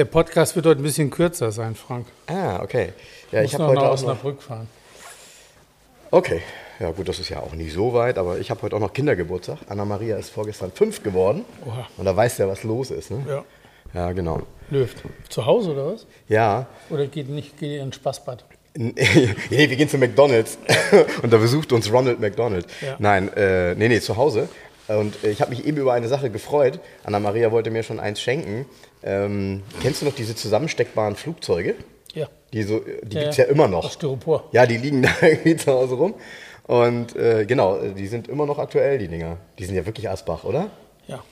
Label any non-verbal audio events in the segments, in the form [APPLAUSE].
Der Podcast wird heute ein bisschen kürzer sein, Frank. Ah, okay. Ja, ich habe heute nach Osnabrück fahren. Okay. Ja, gut, das ist ja auch nicht so weit, aber ich habe heute auch noch Kindergeburtstag. Anna-Maria ist vorgestern fünf geworden. Oha. Und da weißt du ja, was los ist, ne? Ja. Ja, genau. Löft. Zu Hause oder was? Ja. Oder geht nicht geht ihr in ein Spaßbad? [LAUGHS] nee, wir gehen zu McDonalds [LAUGHS] und da besucht uns Ronald McDonald. Ja. Nein, äh, nee, nee, zu Hause. Und ich habe mich eben über eine Sache gefreut. Anna-Maria wollte mir schon eins schenken. Ähm, kennst du noch diese zusammensteckbaren Flugzeuge? Ja. Die, so, die ja, gibt es ja immer noch. Styropor. Ja, die liegen [LAUGHS] da irgendwie zu Hause rum. Und äh, genau, die sind immer noch aktuell, die Dinger. Die sind ja wirklich Asbach, oder? Ja.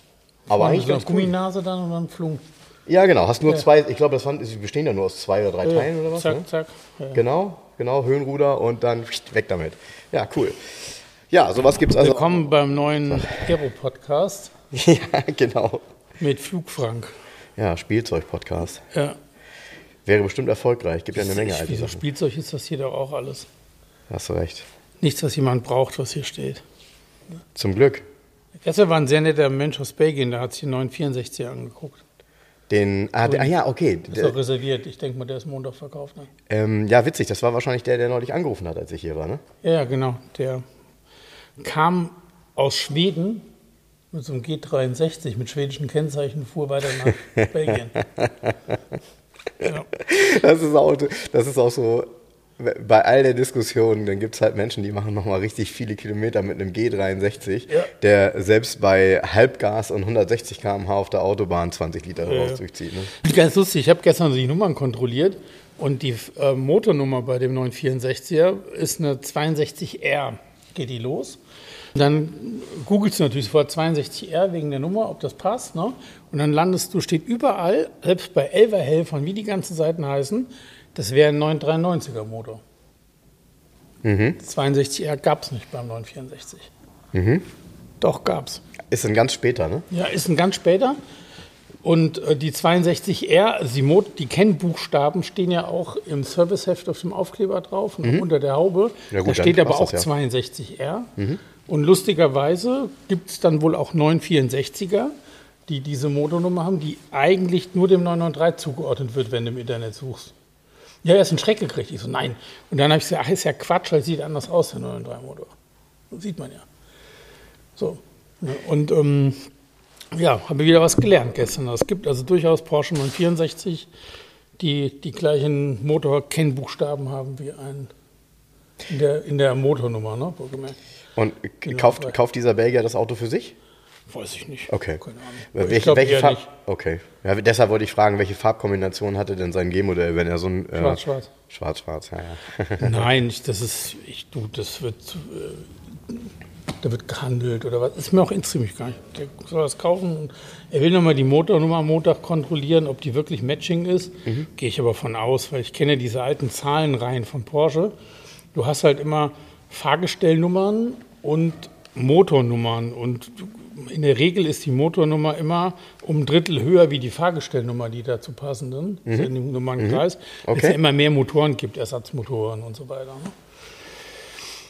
Aber eigentlich so eine Gumminase dann und dann Flug. Ja, genau. Hast nur ja. zwei, ich glaube, das waren, sie bestehen ja nur aus zwei oder drei ja, Teilen oder was? Zack, ne? zack. Genau, genau, Höhenruder und dann weg damit. Ja, cool. Ja, sowas gibt es also. Willkommen beim neuen Aero-Podcast. [LAUGHS] ja, genau. Mit Flugfrank. Ja, Spielzeug-Podcast. Ja. Wäre bestimmt erfolgreich. Gibt ja eine Menge alte Sachen. Spielzeug ist das hier doch auch alles. Hast du recht. Nichts, was jemand braucht, was hier steht. Zum Glück. Gestern war ein sehr netter Mensch aus Belgien, der hat sich den 964 angeguckt. Den, ah, der, ah ja, okay. Ist auch reserviert. Ich denke mal, der ist Montag verkauft. Ne? Ähm, ja, witzig. Das war wahrscheinlich der, der neulich angerufen hat, als ich hier war, ne? Ja, genau. Der kam aus Schweden mit so einem G63 mit schwedischen Kennzeichen, fuhr weiter nach [LAUGHS] Belgien. Ja. Das, ist auch, das ist auch so, bei all der Diskussion, dann gibt es halt Menschen, die machen nochmal richtig viele Kilometer mit einem G63, ja. der selbst bei Halbgas und 160 km/h auf der Autobahn 20 Liter ja. raus durchzieht. Ne? Ganz lustig, ich habe gestern die Nummern kontrolliert und die äh, Motornummer bei dem 964er ist eine 62R. Geht die los? Dann googelst du natürlich vor 62R wegen der Nummer, ob das passt. Ne? Und dann landest du, steht überall, selbst bei Elverhelfern, wie die ganzen Seiten heißen, das wäre ein 993er Motor. Mhm. 62R gab es nicht beim 964. Mhm. Doch, gab es. Ist ein ganz später, ne? Ja, ist ein ganz später. Und äh, die 62R, also die, Mod die Kennbuchstaben stehen ja auch im Serviceheft auf dem Aufkleber drauf und mhm. unter der Haube. Ja, gut, da steht aber auch das, ja. 62R. Mhm. Und lustigerweise gibt es dann wohl auch 964er, die diese Motornummer haben, die eigentlich nur dem 993 zugeordnet wird, wenn du im Internet suchst. Ja, er ist ein Schreck gekriegt. Ich so, nein. Und dann habe ich gesagt, ach, ist ja Quatsch, weil sieht anders aus, der 993-Motor. Sieht man ja. So. Und ähm, ja, habe wieder was gelernt gestern. Es gibt also durchaus Porsche 964, die die gleichen Motor-Kennbuchstaben haben wie ein in der, in der Motornummer, ne? Und genau, kauft, kauft dieser Belgier das Auto für sich? Weiß ich nicht. Okay. Keine Ahnung. Welche, welche Farb? Nicht. Okay. Ja, deshalb wollte ich fragen, welche Farbkombination hatte denn sein G-Modell, wenn er so ein. Äh, Schwarz-Schwarz. Schwarz-Schwarz, ja, ja. [LAUGHS] Nein, das ist. Ich, du, das wird. Äh, da wird gehandelt oder was. Ist mir auch mich gar nicht. Der soll das kaufen. Er will nochmal die Motornummer am Montag kontrollieren, ob die wirklich Matching ist. Mhm. Gehe ich aber von aus, weil ich kenne diese alten Zahlenreihen von Porsche. Du hast halt immer Fahrgestellnummern und Motornummern und in der Regel ist die Motornummer immer um ein Drittel höher wie die Fahrgestellnummer, die dazu passenden, mhm. in dem Nummernkreis, mhm. okay. es ja immer mehr Motoren gibt, Ersatzmotoren und so weiter. Ne?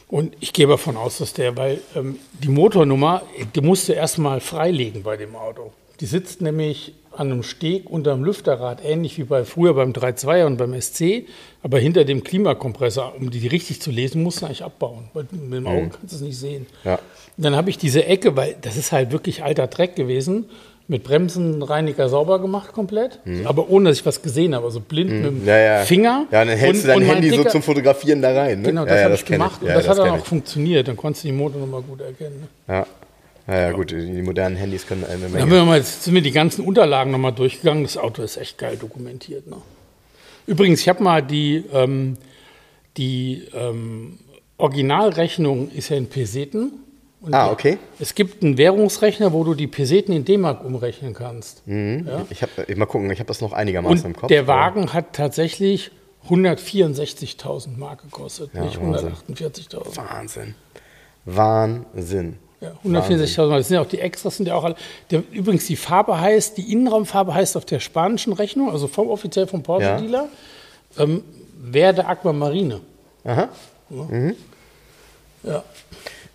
Und ich gehe davon aus, dass der, weil ähm, die Motornummer, die musst du erstmal freilegen bei dem Auto. Die sitzt nämlich an einem Steg unter dem Lüfterrad, ähnlich wie bei früher beim 3.2er und beim SC, aber hinter dem Klimakompressor. Um die richtig zu lesen, musst du eigentlich abbauen, weil mit dem Auge mhm. kannst du es nicht sehen. Ja. dann habe ich diese Ecke, weil das ist halt wirklich alter Dreck gewesen, mit Bremsenreiniger sauber gemacht komplett, mhm. aber ohne dass ich was gesehen habe, also blind Mhm. mit dem Ja, ja. Finger. Ja, dann hältst du dein Handy so zum Fotografieren da rein. Ne? Genau, das habe ich gemacht Ja, und das, hat dann auch ich. funktioniert. Dann konntest du die Motornummer gut erkennen. Ne? Ja. Ja, ja, gut, die modernen Handys können eine Dann haben Menge. wir mal, jetzt sind wir die ganzen Unterlagen nochmal durchgegangen. Das Auto ist echt geil dokumentiert. Ne? Übrigens, ich habe mal die, ähm, die ähm, Originalrechnung ist ja in Peseten Und Ah, okay. Es gibt einen Währungsrechner, wo du die Peseten in D-Mark umrechnen kannst. Ja. Ich habe mal gucken, ich habe das noch einigermaßen im Und Kopf. der aber- Wagen hat tatsächlich 164.000 Mark gekostet, Ja, nicht Wahnsinn. 148.000. Wahnsinn. Wahnsinn. Ja, 164.000 Mark. Das sind ja auch die Extras, sind ja auch alle. Der, übrigens, die Farbe heißt, die Innenraumfarbe heißt auf der spanischen Rechnung, also vom offiziell vom Porsche-Dealer, ähm, Verde Aquamarine. Aha. Ja.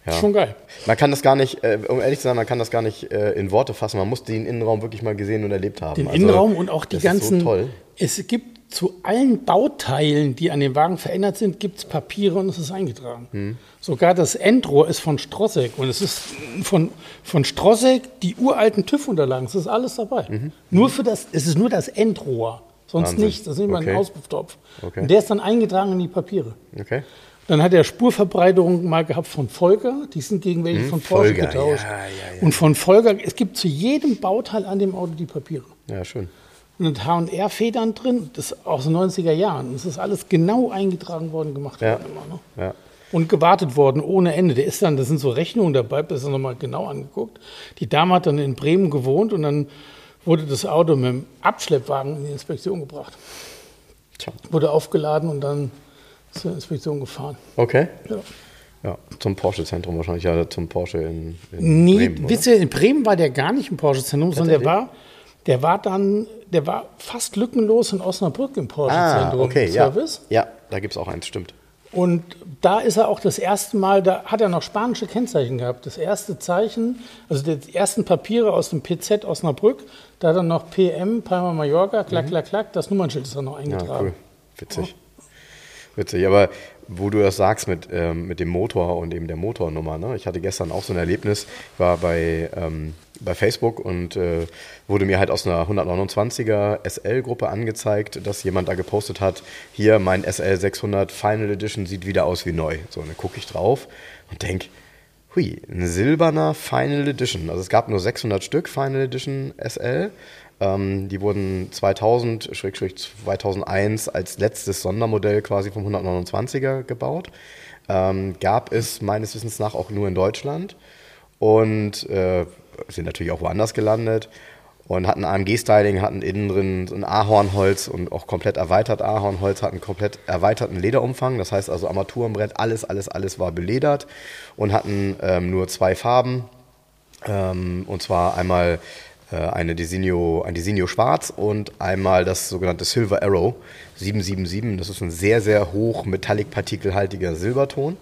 Ja. Schon geil. Man kann das gar nicht, äh, um ehrlich zu sein, man kann das gar nicht äh, in Worte fassen. Man muss den Innenraum wirklich mal gesehen und erlebt haben. Den Also, Innenraum und auch die ganzen. Ist so toll. Es gibt zu allen Bauteilen, die an dem Wagen verändert sind, gibt es Papiere und es ist eingetragen. Hm. Sogar das Endrohr ist von Strossek und es ist von, von Strossek die uralten TÜV-Unterlagen. Es ist alles dabei. Nur für das, es ist nur das Endrohr, sonst Mhm. Wahnsinn. nichts. Das ist immer Okay. ein Auspufftopf. Okay. Und der ist dann eingetragen in die Papiere. Okay. Dann hat er Spurverbreiterungen mal gehabt von Volker. Die sind gegen welche von Porsche Volker, getauscht. ja, ja, ja. Und von Volker, es gibt zu jedem Bauteil an dem Auto die Papiere. Ja, schön. Und HR-Federn drin, das ist aus den 90er Jahren. Das ist alles genau eingetragen worden, gemacht Ja. worden immer. Ne? Ja. Und gewartet worden ohne Ende. Der ist dann, das sind so Rechnungen dabei, das ist nochmal genau angeguckt. Die Dame hat dann in Bremen gewohnt und dann wurde das Auto mit dem Abschleppwagen in die Inspektion gebracht. Tja. Wurde aufgeladen und dann zur Inspektion gefahren. Okay. Ja. Ja, zum Porsche-Zentrum wahrscheinlich, ja, zum Porsche in, in Nee, Bremen, ihr, in Bremen war der gar nicht im Porsche-Zentrum, sondern der war, der war dann, der war fast lückenlos in Osnabrück im Ah, Porsche-Zentrum. okay, ja. Service. Ja, da gibt es auch eins, stimmt. Und da ist er auch das erste Mal, da hat er noch spanische Kennzeichen gehabt. Das erste Zeichen, also die ersten Papiere aus dem PZ Osnabrück, da hat er noch PM, Palma Mallorca, klack, klack, klack, das Nummernschild ist dann noch Mhm. Ja, eingetragen. cool. Witzig. Witzig, aber wo du das sagst mit, ähm, mit dem Motor und eben der Motornummer, ne? ich hatte gestern auch so ein Erlebnis, ich war bei, ähm, bei Facebook und äh, wurde mir halt aus einer 129er SL-Gruppe angezeigt, dass jemand da gepostet hat, hier mein SL 600 Final Edition sieht wieder aus wie neu. So, und dann gucke ich drauf und denke, hui, ein silberner Final Edition. Also es gab nur 600 Stück Final Edition SL. Ähm, die wurden 2000, Schrägstrich 2001 als letztes Sondermodell quasi vom 129er gebaut. Ähm, gab es meines Wissens nach auch nur in Deutschland und äh, sind natürlich auch woanders gelandet und hatten AMG-Styling, hatten innen drin ein Ahornholz und auch komplett erweitert Ahornholz, hatten komplett erweiterten Lederumfang, das heißt also Armaturenbrett, alles, alles, alles war beledert und hatten ähm, nur zwei Farben, ähm, und zwar einmal äh, eine Designo, ein Designo Schwarz und einmal das sogenannte Silver Arrow 777. Das ist ein sehr, sehr hoch metallic-partikelhaltiger Silberton.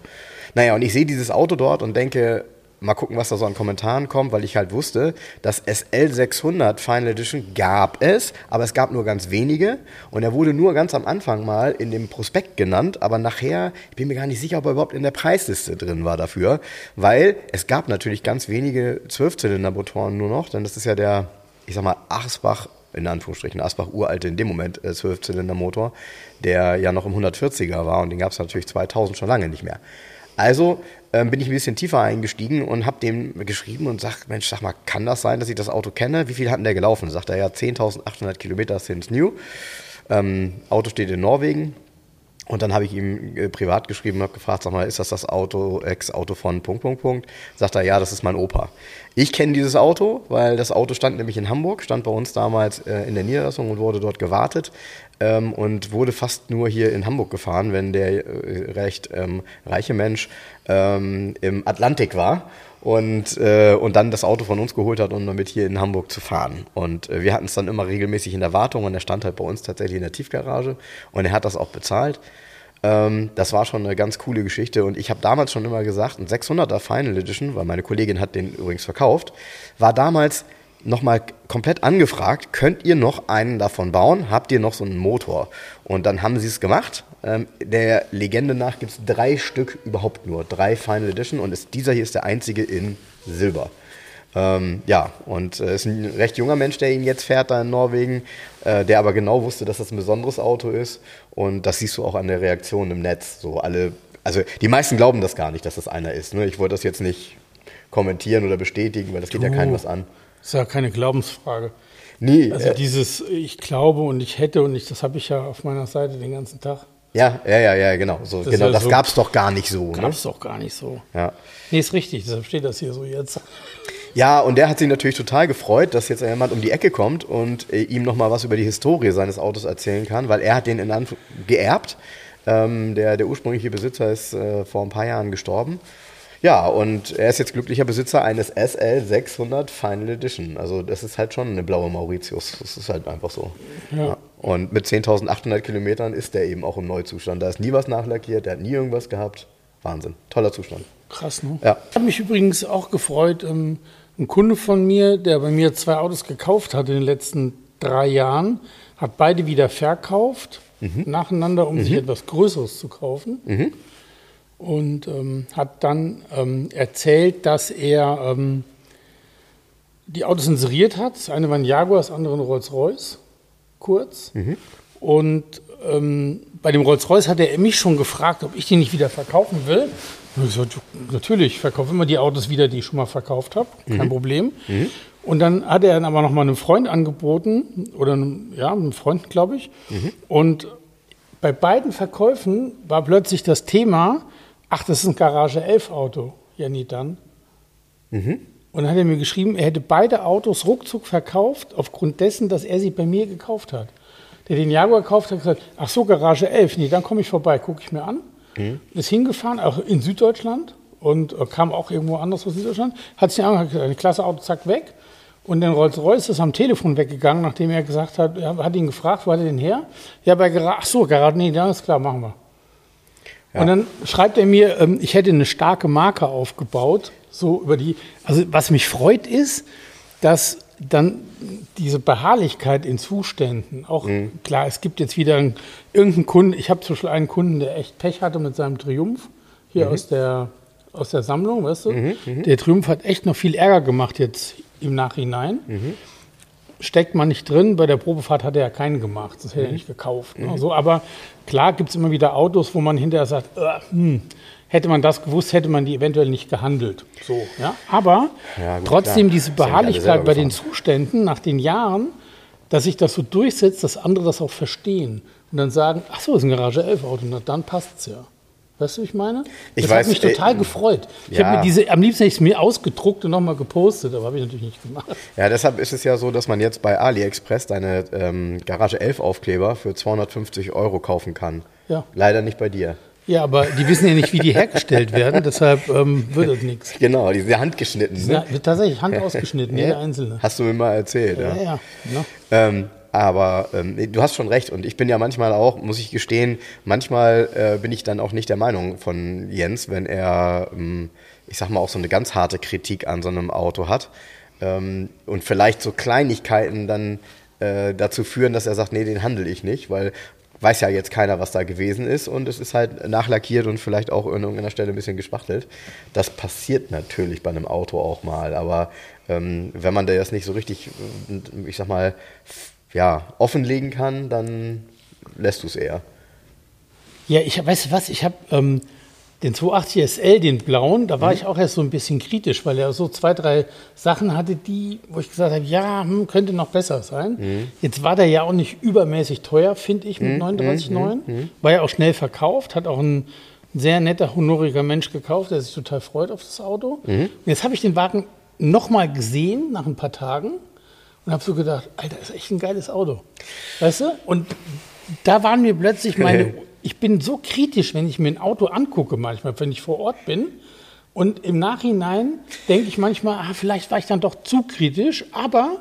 Naja, und ich sehe dieses Auto dort und denke, mal gucken, was da so an Kommentaren kommt, weil ich halt wusste, das SL600 Final Edition gab es, aber es gab nur ganz wenige und er wurde nur ganz am Anfang mal in dem Prospekt genannt, aber nachher, ich bin mir gar nicht sicher, ob er überhaupt in der Preisliste drin war dafür, weil es gab natürlich ganz wenige Zwölfzylindermotoren nur noch, denn das ist ja der, ich sag mal, Asbach in Anführungsstrichen, Asbach uralte in dem Moment äh, Zwölfzylindermotor, der ja noch im 140er war und den gab es natürlich 2000 schon lange nicht mehr. Also ähm, bin ich ein bisschen tiefer eingestiegen und habe dem geschrieben und sag, Mensch, sag mal, kann das sein, dass ich das Auto kenne? Wie viel hat denn der gelaufen? Sagt er ja, 10.800 Kilometer since new. Ähm, Auto steht in Norwegen. Und dann habe ich ihm äh, privat geschrieben und habe gefragt, sag mal, ist das das Auto, Ex-Auto von Punkt, Punkt, Punkt? Sagt er, ja, das ist mein Opa. Ich kenne dieses Auto, weil das Auto stand nämlich in Hamburg, stand bei uns damals äh, in der Niederlassung und wurde dort gewartet ähm, und wurde fast nur hier in Hamburg gefahren, wenn der äh, recht ähm, reiche Mensch ähm, im Atlantik war und, äh, und dann das Auto von uns geholt hat, um damit hier in Hamburg zu fahren. Und äh, wir hatten es dann immer regelmäßig in der Wartung und er stand halt bei uns tatsächlich in der Tiefgarage und er hat das auch bezahlt. Ähm, das war schon eine ganz coole Geschichte und ich habe damals schon immer gesagt, ein 600er Final Edition, weil meine Kollegin hat den übrigens verkauft, war damals nochmal komplett angefragt, könnt ihr noch einen davon bauen? Habt ihr noch so einen Motor? Und dann haben sie es gemacht. Ähm, der Legende nach gibt es drei Stück überhaupt nur, drei Final Edition und ist, dieser hier ist der einzige in Silber. Ähm, ja, und es äh, ist ein recht junger Mensch, der ihn jetzt fährt da in Norwegen, äh, der aber genau wusste, dass das ein besonderes Auto ist. Und das siehst du auch an der Reaktion im Netz. So alle, also die meisten glauben das gar nicht, dass das einer ist. Ne? Ich wollte das jetzt nicht kommentieren oder bestätigen, weil das geht ja keinem was an. Das ist ja keine Glaubensfrage. Nie. Also äh, dieses Ich glaube und ich hätte und ich, das habe ich ja auf meiner Seite den ganzen Tag. Ja, ja, ja, ja, genau. So, das genau, das so, gab es doch gar nicht so. Gab es ne? doch gar nicht so. Ja. Nee, ist richtig, deshalb steht das hier so jetzt. Ja, und der hat sich natürlich total gefreut, dass jetzt jemand um die Ecke kommt und äh, ihm nochmal was über die Historie seines Autos erzählen kann, weil er hat den in Anf geerbt. Ähm, der, der ursprüngliche Besitzer ist äh, vor ein paar Jahren gestorben. Ja, und er ist jetzt glücklicher Besitzer eines SL 600 Final Edition. Also das ist halt schon eine blaue Mauritius. Das ist halt einfach so. Ja. Ja. Und mit 10.800 Kilometern ist der eben auch im Neuzustand. Da ist nie was nachlackiert, der hat nie irgendwas gehabt. Wahnsinn. Toller Zustand. Krass, ne? Ja. Ich habe mich übrigens auch gefreut. Ähm, ein Kunde von mir, der bei mir zwei Autos gekauft hat in den letzten drei Jahren, hat beide wieder verkauft, mhm. nacheinander, um mhm. sich etwas Größeres zu kaufen. Mhm. Und ähm, hat dann ähm, erzählt, dass er ähm, die Autos inseriert hat. Das eine war ein Jaguar, das andere ein Rolls-Royce, kurz. Mhm. Und ähm, bei dem Rolls-Royce hat er mich schon gefragt, ob ich den nicht wieder verkaufen will. Und ich gesagt, natürlich, ich verkaufe immer die Autos wieder, die ich schon mal verkauft habe, kein mhm. Problem. Mhm. Und dann hat er dann aber noch mal einem Freund angeboten, oder einem, ja, einem Freund, glaube ich. Mhm. Und bei beiden Verkäufen war plötzlich das Thema, ach, das ist ein Garage 11 Auto, Janni dann. Mhm. Und dann hat er mir geschrieben, er hätte beide Autos ruckzuck verkauft, aufgrund dessen, dass er sie bei mir gekauft hat. Der den Jaguar gekauft hat, gesagt, ach so, Garage 11, nee, dann komme ich vorbei, gucke ich mir an. Mhm. Ist hingefahren, auch in Süddeutschland und äh, kam auch irgendwo anders aus Süddeutschland, hat sich angehört, ein klasse Auto, zack, weg. Und dann Rolls-Royce ist am Telefon weggegangen, nachdem er gesagt hat, er hat ihn gefragt, wo hat er denn her? Ja, bei Garage, ach so, Garage, nee, dann ist klar, machen wir. Ja. Und dann schreibt er mir, ähm, ich hätte eine starke Marke aufgebaut, so über die, also was mich freut ist, dass dann diese Beharrlichkeit in Zuständen, auch mhm. klar, es gibt jetzt wieder einen, irgendeinen Kunden, ich habe zum Beispiel einen Kunden, der echt Pech hatte mit seinem Triumph, hier mhm. aus, der, aus der Sammlung, weißt du? Mhm, mhm. der Triumph hat echt noch viel Ärger gemacht jetzt im Nachhinein. Mhm. Steckt man nicht drin, bei der Probefahrt hat er ja keinen gemacht, das hätte er mhm. nicht gekauft. Ne? So, aber klar gibt es immer wieder Autos, wo man hinterher sagt, äh, hm, Hätte man das gewusst, hätte man die eventuell nicht gehandelt. So, ja? Aber ja, gut, trotzdem klar. diese Beharrlichkeit bei den Zuständen nach den Jahren, dass sich das so durchsetzt, dass andere das auch verstehen und dann sagen, ach so, ist ein Garage 11 Auto, na, dann passt es ja. Weißt du, wie ich meine? Ich das weiß, hat mich total äh, gefreut. Ich ja. habe mir diese, am liebsten hätte ich es mir ausgedruckt und nochmal gepostet, aber habe ich natürlich nicht gemacht. Ja, deshalb ist es ja so, dass man jetzt bei AliExpress deine ähm, Garage 11 Aufkleber für 250 Euro kaufen kann. Ja. Leider nicht bei dir. Ja, aber die wissen ja nicht, wie die [LAUGHS] hergestellt werden, deshalb ähm, wird das nichts. Genau, die sind handgeschnitten. Ne? Ja, tatsächlich Hand [LAUGHS] ausgeschnitten, jeder einzelne. Hast du mir mal erzählt, ja. Ja, ja. ja. Ähm, aber ähm, du hast schon recht. Und ich bin ja manchmal auch, muss ich gestehen, manchmal äh, bin ich dann auch nicht der Meinung von Jens, wenn er, ähm, ich sag mal, auch so eine ganz harte Kritik an so einem Auto hat. Ähm, und vielleicht so Kleinigkeiten dann äh, dazu führen, dass er sagt, nee, den handle ich nicht, weil weiß ja jetzt keiner, was da gewesen ist. Und es ist halt nachlackiert und vielleicht auch an irgendeiner Stelle ein bisschen gespachtelt. Das passiert natürlich bei einem Auto auch mal, aber ähm, wenn man das nicht so richtig, äh, ich sag mal, ja, offenlegen kann, dann lässt du es eher. Ja, ich weißt du was, ich habe ähm, den 280 SL, den blauen, da war mhm. ich auch erst so ein bisschen kritisch, weil er so zwei, drei Sachen hatte, die, wo ich gesagt habe, ja, hm, könnte noch besser sein. Mhm. Jetzt war der ja auch nicht übermäßig teuer, finde ich, mit mhm. 39,9. Mhm. mhm. War ja auch schnell verkauft, hat auch ein sehr netter, honoriger Mensch gekauft, der sich total freut auf das Auto. Mhm. Jetzt habe ich den Wagen nochmal gesehen, nach ein paar Tagen, und habe so gedacht, Alter, ist echt ein geiles Auto. Weißt du? Und da waren mir plötzlich meine ich bin so kritisch, wenn ich mir ein Auto angucke, manchmal, wenn ich vor Ort bin. Und im Nachhinein denke ich manchmal, ah, vielleicht war ich dann doch zu kritisch, aber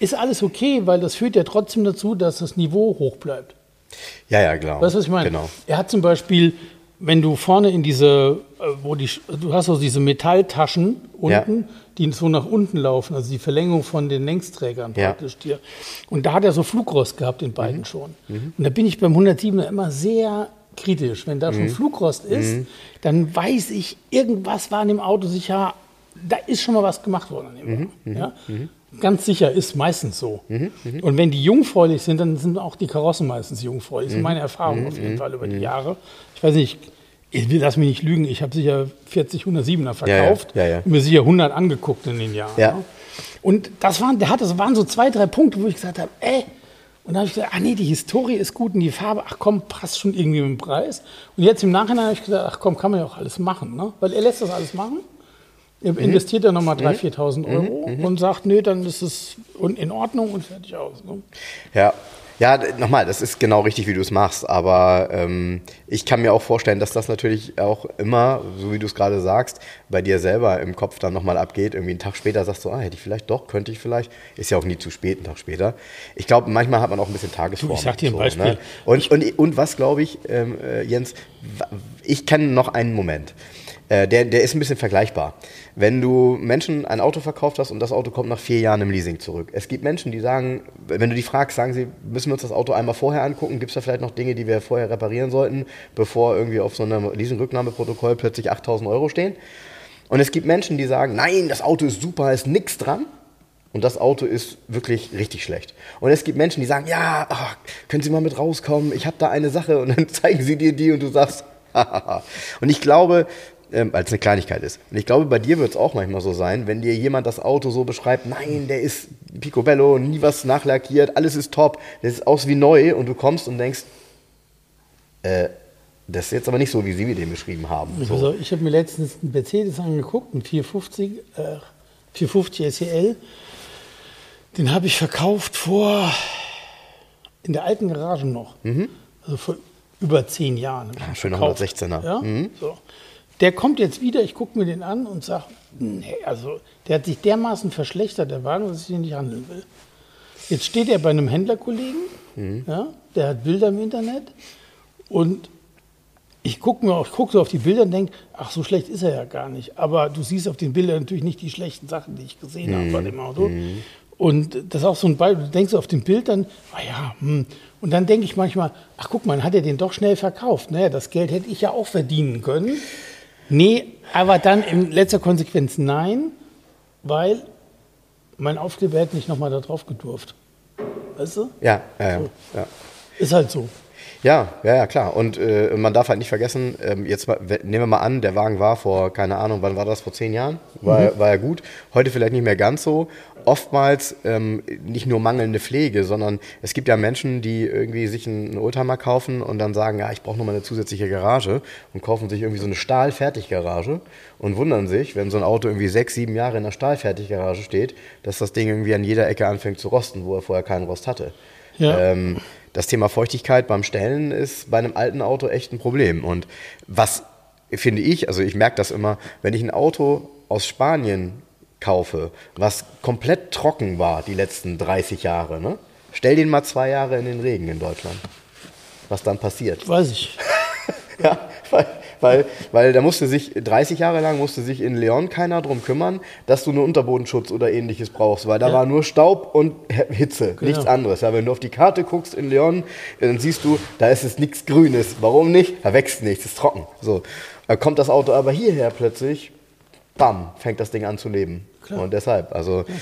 ist alles okay, weil das führt ja trotzdem dazu, dass das Niveau hoch bleibt. Ja, ja, klar. Weißt du, was ich meine? Genau. Er hat zum Beispiel, wenn du vorne in diese, äh, wo die, du hast so diese Metalltaschen unten, ja die so nach unten laufen, also die Verlängerung von den Längsträgern ja. praktisch. Dir. Und da hat er so Flugrost gehabt, in beiden mhm. schon. Mhm. Und da bin ich beim 107er immer sehr kritisch. Wenn da mhm. schon Flugrost ist, mhm. dann weiß ich, irgendwas war an dem Auto sicher, da ist schon mal was gemacht worden an dem mhm. Auto. Mhm. Ja? Ganz sicher ist meistens so. Und wenn die jungfräulich sind, dann sind auch die Karossen meistens jungfräulich. Das ist meine Erfahrung auf jeden Fall über die Jahre. Ich weiß nicht, ich das mir nicht lügen, ich habe sicher 40 107er verkauft ja, ja. Ja, und mir sicher 100 angeguckt in den Jahren. Ne? Und das waren, der hat, das waren so zwei, drei Punkte, wo ich gesagt habe, ey, Und dann habe ich gesagt, ach nee, die Historie ist gut und die Farbe, ach komm, passt schon irgendwie mit dem Preis. Und jetzt im Nachhinein habe ich gesagt, ach komm, kann man ja auch alles machen. Ne? Weil er lässt das alles machen. Er investiert dann nochmal 3.000, 4.000 Euro und sagt, nö, dann ist es in Ordnung und fertig aus. Ne? Ja, ja, nochmal, das ist genau richtig, wie du es machst. Aber ähm, ich kann mir auch vorstellen, dass das natürlich auch immer, so wie du es gerade sagst, bei dir selber im Kopf dann nochmal abgeht. Irgendwie einen Tag später sagst du, ah, hätte ich vielleicht doch, könnte ich vielleicht. Ist ja auch nie zu spät, einen Tag später. Ich glaube, manchmal hat man auch ein bisschen Tagesform. Du, ich sag dir ein so, Beispiel. Ne? Und, und, und was glaube ich, ähm, äh, Jens, ich kenne noch einen Moment. Äh, der, der ist ein bisschen vergleichbar. Wenn du Menschen ein Auto verkauft hast und das Auto kommt nach vier Jahren im Leasing zurück. Es gibt Menschen, die sagen, wenn du die fragst, sagen sie, müssen wir uns das Auto einmal vorher angucken? Gibt es da vielleicht noch Dinge, die wir vorher reparieren sollten, bevor irgendwie auf so einem Leasing-Rücknahmeprotokoll plötzlich 8000 Euro stehen? Und es gibt Menschen, die sagen, nein, das Auto ist super, ist nichts dran. Und das Auto ist wirklich richtig schlecht. Und es gibt Menschen, die sagen, ja, ach, können Sie mal mit rauskommen, ich habe da eine Sache und dann [LAUGHS] zeigen sie dir die und du sagst, [LAUGHS] und ich glaube, ähm, als eine Kleinigkeit ist. Und ich glaube, bei dir wird es auch manchmal so sein, wenn dir jemand das Auto so beschreibt, nein, der ist picobello, nie was nachlackiert, alles ist top, das ist aus wie neu und du kommst und denkst, äh, das ist jetzt aber nicht so, wie Sie mir den beschrieben haben. So. Also ich habe mir letztens einen Mercedes angeguckt, einen 450, äh, 450 SEL. Den habe ich verkauft vor, in der alten Garage noch. Mhm. Also vor über zehn Jahren. Ja, schöner 116er. Ja? Mhm. So. Der kommt jetzt wieder, ich gucke mir den an und sage, nee, also der hat sich dermaßen verschlechtert, der Wagen, dass ich den nicht handeln will. Jetzt steht er bei einem Händlerkollegen, mhm. ja, der hat Bilder im Internet und ich gucke mir guck so auf die Bilder und denke, ach, so schlecht ist er ja gar nicht. Aber du siehst auf den Bildern natürlich nicht die schlechten Sachen, die ich gesehen mhm. habe bei dem Auto. Mhm. Und das ist auch so ein Beispiel, du denkst auf dem Bild dann, ah ja, hm. und dann denke ich manchmal, ach guck mal, hat er den doch schnell verkauft. Naja, das Geld hätte ich ja auch verdienen können. Nee, aber dann in letzter Konsequenz nein, weil mein Aufkleber hätte nicht nochmal da drauf gedurft. Weißt du? Ja, ja, ja, so. ja. Ist halt so. Ja, ja, ja, klar. Und äh, man darf halt nicht vergessen, ähm, jetzt nehmen wir mal an, der Wagen war vor, keine Ahnung, wann war das, vor zehn Jahren? War, mhm. war er gut. Heute vielleicht nicht mehr ganz so. Oftmals ähm, nicht nur mangelnde Pflege, sondern es gibt ja Menschen, die irgendwie sich einen Oldtimer kaufen und dann sagen, ja, ich brauche nochmal eine zusätzliche Garage und kaufen sich irgendwie so eine Stahlfertiggarage und wundern sich, wenn so ein Auto irgendwie sechs, sieben Jahre in einer Stahlfertiggarage steht, dass das Ding irgendwie an jeder Ecke anfängt zu rosten, wo er vorher keinen Rost hatte. Ja. Ähm, das Thema Feuchtigkeit beim Stellen ist bei einem alten Auto echt ein Problem. Und was finde ich, also ich merke das immer, wenn ich ein Auto aus Spanien kaufe, was komplett trocken war die letzten 30 Jahre, ne? stell den mal zwei Jahre in den Regen in Deutschland. Was dann passiert? Weiß ich. [LAUGHS] ja, weil weil, weil da musste sich 30 Jahre lang musste sich in Leon keiner drum kümmern, dass du einen Unterbodenschutz oder ähnliches brauchst, weil da ja. war nur Staub und Hitze, genau. nichts anderes. Ja, wenn du auf die Karte guckst in Leon, dann siehst du, da ist es nichts Grünes. Warum nicht? Da wächst nichts, ist trocken. So. Da kommt das Auto aber hierher plötzlich, bam, fängt das Ding an zu leben. Klar. Und deshalb, also ja.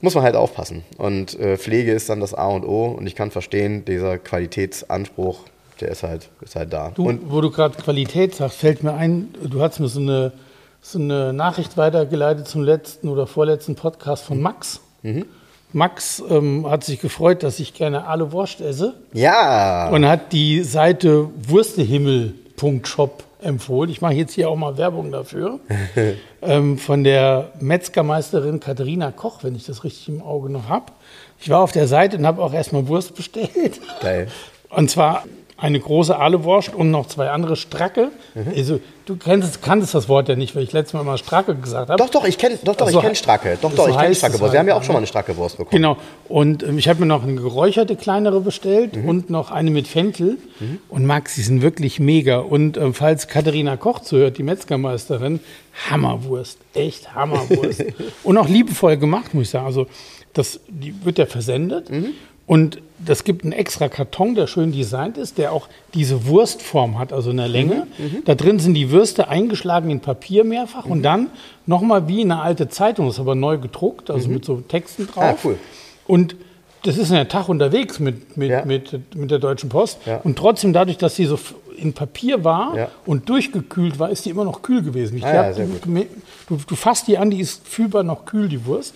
muss man halt aufpassen. Und äh, Pflege ist dann das A und O. Und ich kann verstehen, dieser Qualitätsanspruch der ist halt, ist halt da. Du, und wo du gerade Qualität sagst, fällt mir ein, du hast mir so eine, so eine Nachricht weitergeleitet zum letzten oder vorletzten Podcast von Max. Mhm. Max ähm, hat sich gefreut, dass ich gerne alle Wurst esse. Ja. Und hat die Seite wurstehimmel.shop empfohlen. Ich mache jetzt hier auch mal Werbung dafür. [LAUGHS] ähm, von der Metzgermeisterin Katharina Koch, wenn ich das richtig im Auge noch habe. Ich war auf der Seite und habe auch erstmal Wurst bestellt. Geil. Und zwar eine große Ahlewurst und noch zwei andere Stracke. Mhm. Also, du kennst, kanntest das Wort ja nicht, weil ich letztes Mal immer Stracke gesagt habe. Doch, doch, ich kenne doch, doch, also, kenn Stracke. Doch, doch, ich kenne Stracke Wurst. Wir haben ja auch schon mal eine Stracke Wurst bekommen. Genau. Und ähm, ich habe mir noch eine geräucherte kleinere bestellt mhm. und noch eine mit Fenchel. Mhm. Und Max, die sind wirklich mega. Und ähm, falls Katharina Koch zuhört, die Metzgermeisterin, Hammerwurst. Echt Hammerwurst. [LAUGHS] und auch liebevoll gemacht, muss ich sagen. Also, das, die wird ja versendet. Mhm. Und das gibt einen extra Karton, der schön designt ist, der auch diese Wurstform hat, also eine Länge. Mhm, mhm. da drin sind die Würste eingeschlagen in Papier mehrfach mhm. und dann nochmal wie eine alte Zeitung, das ist aber neu gedruckt, also mhm. mit so Texten drauf. Ah, cool. Und das ist ein Tag unterwegs mit, mit, ja. mit, mit der Deutschen Post. Ja. Und trotzdem, dadurch, dass sie so in Papier war ja. und durchgekühlt war, ist die immer noch kühl gewesen. Ich ah, glaub, du, du, du fasst die an, die ist fühlbar noch kühl, die Wurst.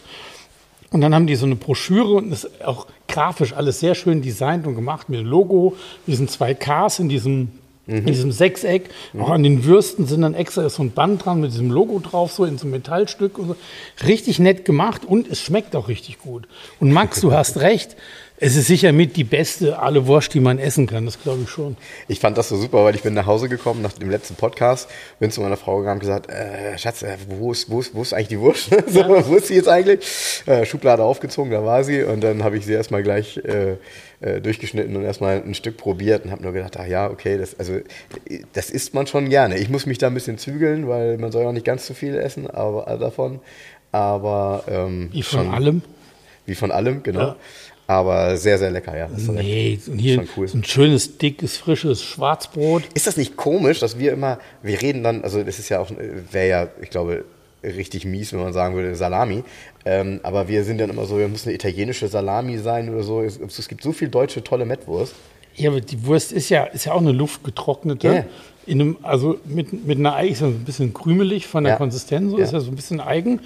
Und dann haben die so eine Broschüre und ist auch grafisch alles sehr schön designt und gemacht mit dem Logo, mit diesen zwei Ks in diesem, mhm. in diesem Sechseck. Mhm. Auch an den Würsten sind dann extra so ein Band dran mit diesem Logo drauf, so in so einem Metallstück. Und so. Richtig nett gemacht und es schmeckt auch richtig gut. Und Max, du [LAUGHS] hast recht. Es ist sicher mit die beste alle Wurst, die man essen kann, das glaube ich schon. Ich fand das so super, weil ich bin nach Hause gekommen nach dem letzten Podcast, bin zu meiner Frau gegangen und gesagt, äh, Schatz, äh, wo, ist, wo, ist, wo ist eigentlich die Wurst? [LAUGHS] so. Wo ist sie jetzt eigentlich? Äh, Schublade aufgezogen, da war sie und dann habe ich sie erstmal gleich äh, äh, durchgeschnitten und erstmal ein Stück probiert und habe nur gedacht, ach ja, okay, das, also, das isst man schon gerne. Ich muss mich da ein bisschen zügeln, weil man soll ja auch nicht ganz zu viel essen aber, davon. Aber ähm, wie von schon, allem? Wie von allem, genau. Ja. Aber sehr, sehr lecker, ja. nee, und hier cool. ein schönes, dickes, frisches Schwarzbrot. Ist das nicht komisch, dass wir immer, wir reden dann, also das ist ja auch, wäre ja, ich glaube, richtig mies, wenn man sagen würde, Salami. Ähm, aber wir sind dann immer so, wir müssen eine italienische Salami sein oder so. Es, es, gibt so viel deutsche tolle Mettwurst. Ja, aber die Wurst ist ja, ist ja auch eine luftgetrocknete. Yeah. In einem, also mit, mit einer Ei ist so ein bisschen krümelig von der ja. Konsistenz, so ja. ist ja so ein bisschen eigen.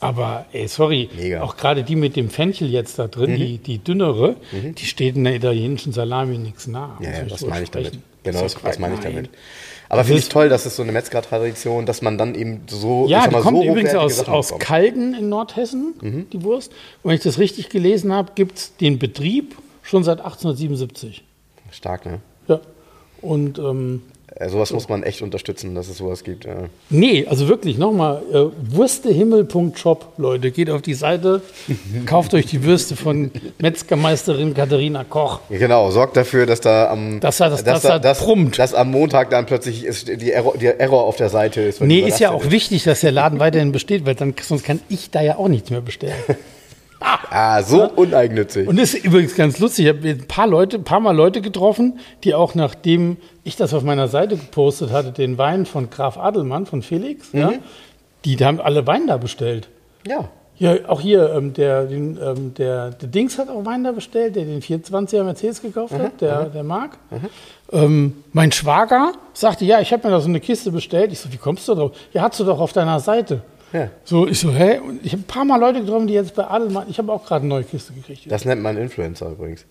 Aber ey, sorry, Mega. auch gerade die mit dem Fenchel jetzt da drin, mhm. die, die dünnere, mhm. die steht in der italienischen Salami nichts nach. Ja, ja das meine ich damit. Genau, das, das meine ich damit. Aber finde ich toll, dass es so eine Metzger-Tradition, dass man dann eben so. Ja, die mal, kommt so übrigens aus, aus Kalden in Nordhessen, mhm. die Wurst. Und wenn ich das richtig gelesen habe, gibt es den Betrieb schon seit 1877. Stark, ne? Ja. Und ähm, äh, sowas muss man echt unterstützen, dass es sowas gibt. Ja. Nee, also wirklich, nochmal, äh, wurstehimmel.shop, Leute, geht auf die Seite, [LAUGHS] kauft euch die Würste von Metzgermeisterin Katharina Koch. Genau, sorgt dafür, dass da am, dass das, dass, dass, dass, dass, dass am Montag dann plötzlich ist, die, Error, der Error auf der Seite ist. Nee, ist ja auch ist. wichtig, dass der Laden weiterhin besteht, weil dann, sonst kann ich da ja auch nichts mehr bestellen. [LAUGHS] Ah, so ja. uneigennützig. Und das ist übrigens ganz lustig. Ich habe ein paar Leute, ein paar Mal Leute getroffen, die auch nachdem ich das auf meiner Seite gepostet hatte, den Wein von Graf Adelmann, von Felix, mhm. ja, die, die haben alle Wein da bestellt. Ja. Ja, auch hier, ähm, der, den, ähm, der, der Dings hat auch Wein da bestellt, der den 24er Mercedes gekauft mhm. hat, der, mhm. der Marc. Mhm. Ähm, mein Schwager sagte, ja, ich habe mir da so eine Kiste bestellt. Ich so, wie kommst du drauf? Ja, hast du doch auf deiner Seite. Ja. So, ich so, hä? Und ich habe ein paar Mal Leute getroffen, die jetzt bei Adelmann, ich habe auch gerade eine neue Kiste gekriegt. Das nennt man Influencer übrigens.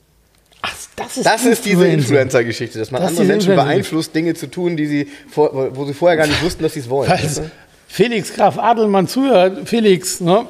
Ach, das ist, das ist diese Influencer-Geschichte, dass man das andere Menschen beeinflusst, Dinge zu tun, die sie vor, wo sie vorher gar nicht wussten, dass sie es wollen. Falls Felix Graf Adelmann zuhört, Felix, ne?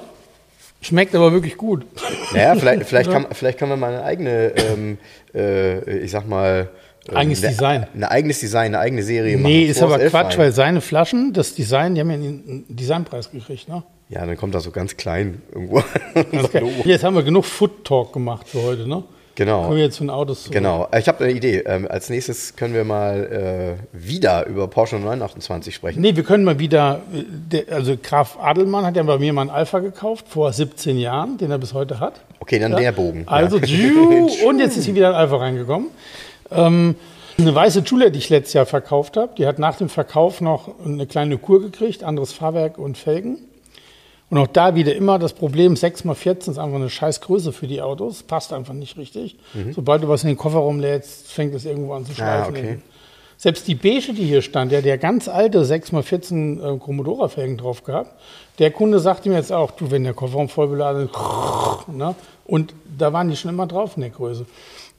Schmeckt aber wirklich gut. Naja, vielleicht, vielleicht, [LAUGHS] kann, vielleicht kann man mal eine eigene, ähm, äh, ich sag mal, Eigenes eine, Design. Ein eigenes Design, eine eigene Serie machen. Nee, ist aber Quatsch, weil seine Flaschen, das Design, die haben ja einen Designpreis gekriegt, ne? Ja, dann kommt das so ganz klein irgendwo. [LAUGHS] Okay. Jetzt haben wir genug Food Talk gemacht für heute, ne? Genau. Kommen wir jetzt zu den Autos zurück. Genau. Ich habe eine Idee. Ähm, als nächstes können wir mal äh, wieder über Porsche 928 sprechen. Nee, wir können mal wieder, äh, der, also Graf Adelmann hat ja bei mir mal einen Alpha gekauft, vor 17 Jahren, den er bis heute hat. Okay, dann ja. der Bogen. Also, ja. [LAUGHS] und jetzt ist hier wieder ein Alpha reingekommen. Ähm, eine weiße Julia, die ich letztes Jahr verkauft habe, die hat nach dem Verkauf noch eine kleine Kur gekriegt, anderes Fahrwerk und Felgen. Und auch da wieder immer das Problem, 6x14 ist einfach eine scheiß Größe für die Autos, passt einfach nicht richtig. Mhm. Sobald du was in den Kofferraum lädst, fängt es irgendwo an zu ah, schleifen. Ah, okay. Selbst die Beige, die hier stand, der der ganz alte 6x14 äh, Commodora-Felgen drauf gehabt, der Kunde sagte mir jetzt auch, du, wenn der Kofferraum voll beladen ist, [LAUGHS] ne? und da waren die schon immer drauf in der Größe.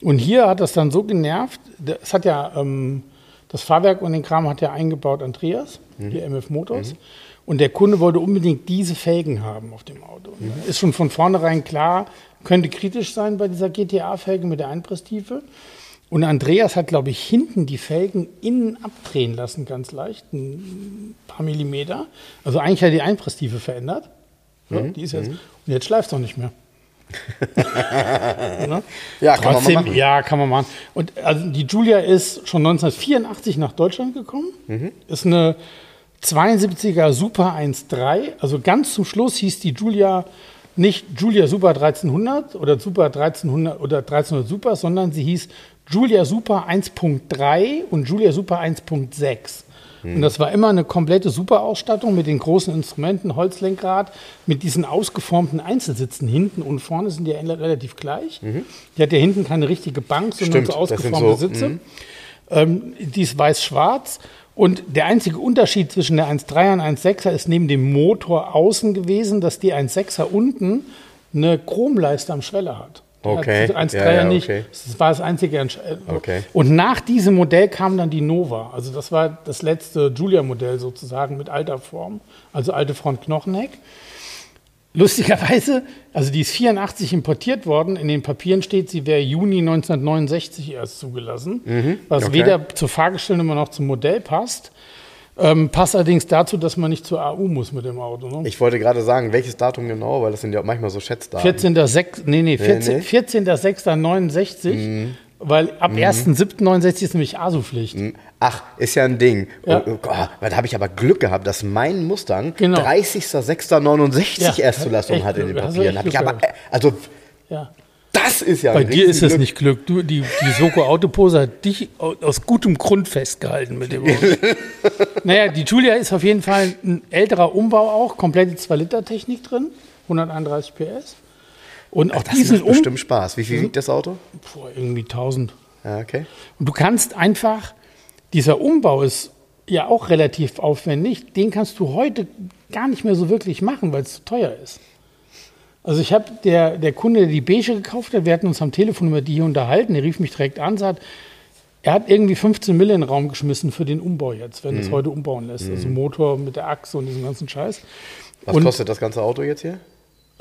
Und hier hat das dann so genervt, es hat ja, ähm, das Fahrwerk und den Kram hat ja eingebaut Andreas, mhm. die MF Motors. Mhm. Und der Kunde wollte unbedingt diese Felgen haben auf dem Auto. Mhm. Ist schon von vornherein klar, könnte kritisch sein bei dieser GTA-Felge mit der Einpresstiefe. Und Andreas hat, glaube ich, hinten die Felgen innen abdrehen lassen, ganz leicht, ein paar Millimeter. Also eigentlich hat er die Einpresstiefe verändert. Ja, mhm. die ist jetzt, mhm. und jetzt schleift es auch nicht mehr. [LAUGHS] ne? Ja, kann Trotzdem, man machen. Ja, kann man machen. Und also die Julia ist schon 1984 nach Deutschland gekommen. Mhm. Ist eine 72er Super 1.3. Also ganz zum Schluss hieß die Julia nicht Julia Super 1300 oder Super 1300 oder 1300 Super, sondern sie hieß Julia Super 1.3 und Julia Super 1.6. Und das war immer eine komplette Superausstattung mit den großen Instrumenten, Holzlenkrad, mit diesen ausgeformten Einzelsitzen hinten und vorne sind die relativ gleich. Mhm. Die hat ja hinten keine richtige Bank, sondern Stimmt, so ausgeformte so, Sitze. Mhm. Ähm, die ist weiß-schwarz. Und der einzige Unterschied zwischen der 1.3er und 1.6er ist neben dem Motor außen gewesen, dass die 1.6er unten eine Chromleiste am Schweller hat. Okay. 1.3 Ja, ja, nicht. okay. Das war das einzige. Entsch- äh, Okay. Und nach diesem Modell kam dann die Nova. Also das war das letzte Julia-Modell sozusagen mit alter Form, also alte Front-Knochenheck. Lustigerweise, also die ist 84 importiert worden. In den Papieren steht, sie wäre Juni 1969 erst zugelassen, was okay. weder zur Fahrgestellnummer noch zum Modell passt. Ähm, passt allerdings dazu, dass man nicht zur AU muss mit dem Auto. Ne? Ich wollte gerade sagen, welches Datum genau, weil das sind ja auch manchmal so Schätzdaten. 14.06. Nee, nee, 14 nee. 14.06.69, weil ab 1.07.69 ist nämlich ASU-Pflicht. Ach, ist ja ein Ding. Ja. Oh, oh da habe ich aber Glück gehabt, dass mein Mustang Genau. 30.06.69 Ja, Erstzulassung hat in den Papieren. Hab ich aber, äh, also, Ja. Das ist ja Bei dir ist das Riesenglück. nicht Glück. Du, die, die Soko Autopose hat dich au- aus gutem Grund festgehalten mit dem Auto. [LAUGHS] naja, die Julia ist auf jeden Fall ein älterer Umbau auch, komplette 2-Liter-Technik drin, 131 PS. Und auch Das diesen macht Um... bestimmt Spaß. Wie viel wiegt das Auto? Boah, irgendwie 1000. Ja, okay. Und du kannst einfach, dieser Umbau ist ja auch relativ aufwendig, den kannst du heute gar nicht mehr so wirklich machen, weil es zu teuer ist. Also ich habe, der, der Kunde, der die Beige gekauft hat, wir hatten uns am Telefon über die hier unterhalten, der rief mich direkt an, sagt, er hat irgendwie 15 Mille in den Raum geschmissen für den Umbau jetzt, wenn es heute umbauen lässt. Also Motor mit der Achse und diesem ganzen Scheiß. Was Und- kostet das ganze Auto jetzt hier?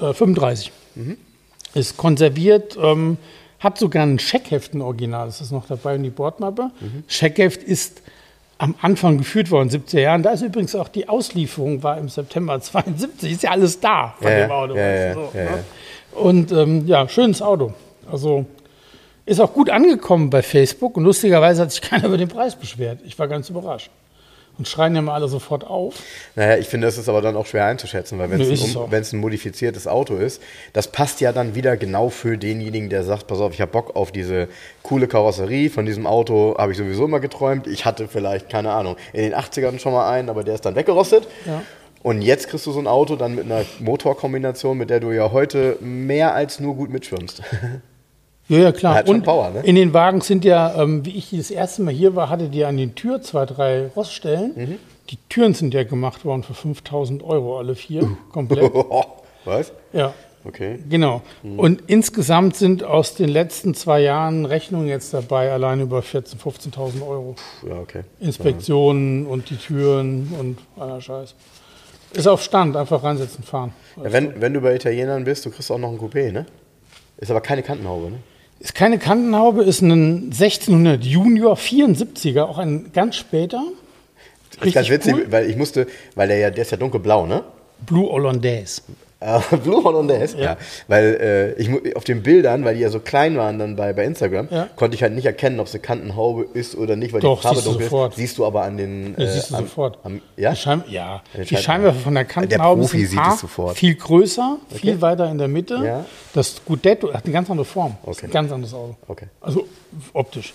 Äh, 35. Ist konserviert, ähm, hat sogar ein Scheckheft, ein Original, ist das noch dabei und die Bordmappe. Scheckheft ist am Anfang geführt worden, 70er Jahren. Da ist übrigens auch die Auslieferung, war im September [LAUGHS] 72, ist ja alles da von Ja, dem Auto. ja, ja, so, ne? Und ähm, ja, schönes Auto. Also ist auch gut angekommen bei Facebook und lustigerweise hat sich [LAUGHS] keiner über den Preis beschwert. Ich war ganz überrascht. Und schreien ja mal alle sofort auf. Naja, ich finde, das ist aber dann auch schwer einzuschätzen, weil wenn es ein, um, ein modifiziertes Auto ist, das passt ja dann wieder genau für denjenigen, der sagt, pass auf, ich habe Bock auf diese coole Karosserie, von diesem Auto habe ich sowieso immer geträumt. Ich hatte vielleicht, keine Ahnung, in den 80ern schon mal einen, aber der ist dann weggerostet. Ja. Und jetzt kriegst du so ein Auto dann mit einer Motorkombination, mit der du ja heute mehr als nur gut mitschwimmst. [LAUGHS] Ja, ja, klar. Schon und Power, ne? in den Wagen sind ja, ähm, wie ich das erste Mal hier war, hatte die an den Tür zwei, drei Roststellen. Mhm. Die Türen sind ja gemacht worden für 5000 Euro, alle vier, [LAUGHS] komplett. Was? Ja, Okay. genau. Mhm. Und insgesamt sind aus den letzten zwei Jahren Rechnungen jetzt dabei, allein über 14.000, 15.000 Euro. Ja, okay. Inspektionen und die Türen und aller Scheiß. Ist auf Stand, einfach reinsetzen, fahren. Ja, wenn, wenn du bei Italienern bist, du kriegst auch noch ein Coupé, ne? Ist aber keine Kantenhaube, ne? Ist keine Kantenhaube, ist ein 1600 Junior 74er, auch ein ganz später. ist ganz witzig, cool. weil ich musste, weil der ja, der ist ja dunkelblau, ne? Blue Hollandaise. Äh, [LAUGHS] Blue Hollandaise, ja. Ja. Weil äh, ich auf den Bildern, weil die ja so klein waren dann bei, bei Instagram, Ja. konnte ich halt nicht erkennen, ob es eine Kantenhaube ist oder nicht, weil Doch, die Farbe siehst du dunkel sofort. ist. Siehst du aber an den. Das siehst du am- sofort. Am, ja? Die, Schein ja. Die Schein- Scheinwerfer von der Der Kantenhaube Profi sind A, es sofort. viel größer, viel weiter in der Mitte. Ja. Das Scudetto hat eine ganz andere Form. Okay. ein ganz anderes Auto. Okay. Also optisch.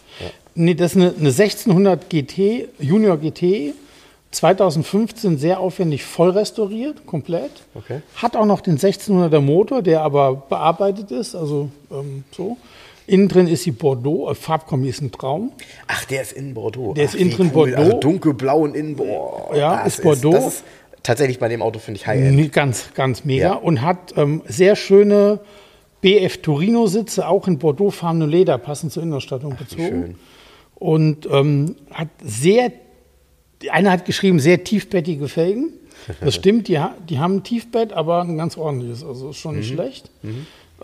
Nee, das ist eine, eine 1600 GT, Junior GT, 2015 sehr aufwendig voll restauriert, komplett. Okay. Hat auch noch den 1600er Motor, der aber bearbeitet ist, also ähm, so. Innen drin ist die Bordeaux, äh, Farbkombi ist ein Traum. Ach, der ist in Bordeaux. Der ist Ach, innen wie drin cool. Bordeaux. Also dunkelblau und innen Bordeaux. Ja, das ist Bordeaux. das ist tatsächlich bei dem Auto finde ich High-End. Ganz, ganz mega. Ja. Und hat ähm, sehr schöne BF Torino-Sitze, auch in Bordeaux-farbene Leder, passend zur Innenausstattung bezogen. schön. Und ähm, hat sehr, einer hat geschrieben, sehr tiefbettige Felgen. Das [LAUGHS] stimmt, die, die haben ein Tiefbett, aber ein ganz ordentliches, also ist schon nicht schlecht.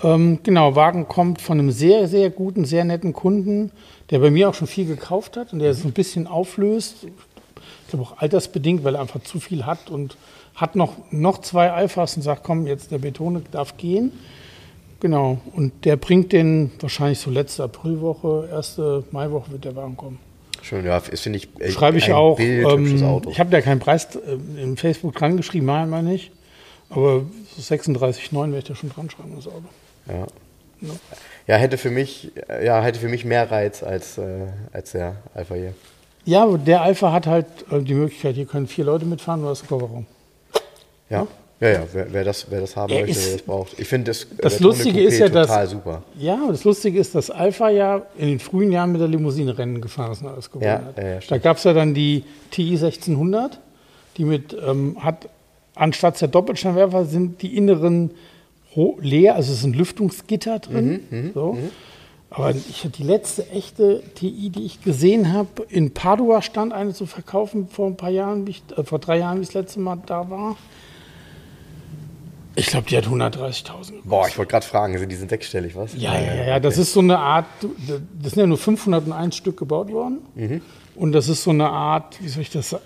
Ähm, genau, Wagen kommt von einem sehr, sehr guten, sehr netten Kunden, der bei mir auch schon viel gekauft hat und der so ein bisschen auflöst. Ich glaube auch altersbedingt, weil er einfach zu viel hat und hat noch, noch zwei Alphas und sagt, komm, jetzt der Betone darf gehen. Genau, und der bringt den wahrscheinlich so letzte Aprilwoche, erste Maiwoche wird der Wagen kommen. Schön, ja, das finde ich echt Schreibe ich auch. bildhübsches Ähm, Auto. ich habe da keinen Preis äh, im Facebook dran geschrieben, mal mal nicht. Aber so 36,9 werde ich da schon dran schreiben, das Auto. Ja. Ja, hätte für mich, äh, ja, hätte für mich mehr Reiz als, äh, als der Alpha hier. Ja, aber der Alpha hat halt äh, die Möglichkeit, hier können vier Leute mitfahren, du hast Kofferraum. Ja. Ja, ja, wer, wer, das, wer das haben Er möchte, wer das braucht. Ich finde das, Das Lustige ist ja, dass- total super. Ja, das Lustige ist, dass Alpha ja in den frühen Jahren mit der Limousine Rennen gefahren ist und alles gewonnen Ja, hat. ja, ja, da gab es ja dann die TI 1600, die mit, ähm, hat anstatt der Doppelscheinwerfer sind die inneren leer, also es ein Lüftungsgitter drin. Mhm, mhm so. Mhm. Aber ich, die letzte echte TI, die ich gesehen habe, in Padua stand eine zu verkaufen vor ein paar Jahren, ich, äh, vor drei Jahren, wie ich das letzte Mal da war. Ich glaube, die hat 130.000. Boah, ich wollte gerade fragen, die sind sechsstellig, was? Ja, ja, ja, ja. Das ist so eine Art, das sind ja nur 501 Stück gebaut worden. Mhm. Und das ist so eine Art, wie soll ich das sagen?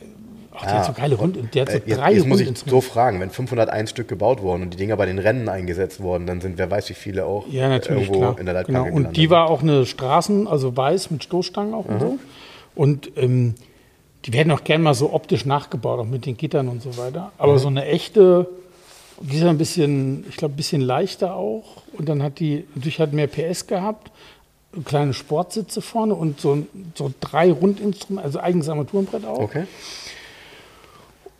Ach, der ja. hat so geile Rund, der hat so äh, drei jetzt, jetzt muss ich so fragen, wenn 501 Stück gebaut wurden und die Dinger bei den Rennen eingesetzt wurden, dann sind wer weiß wie viele auch ja, natürlich, irgendwo klar. in der Leitplanke genau. Und die war auch eine Straßen, also weiß mit Stoßstangen auch mhm. und so. Und ähm, die werden auch gern mal so optisch nachgebaut, auch mit den Gittern und so weiter. Aber mhm. so eine echte die ist ein bisschen, ich glaube, ein bisschen leichter auch. Und dann hat die, natürlich hat mehr PS gehabt, kleine Sportsitze vorne und so, so drei Rundinstrumente, also eigenes Armaturenbrett auch. Okay.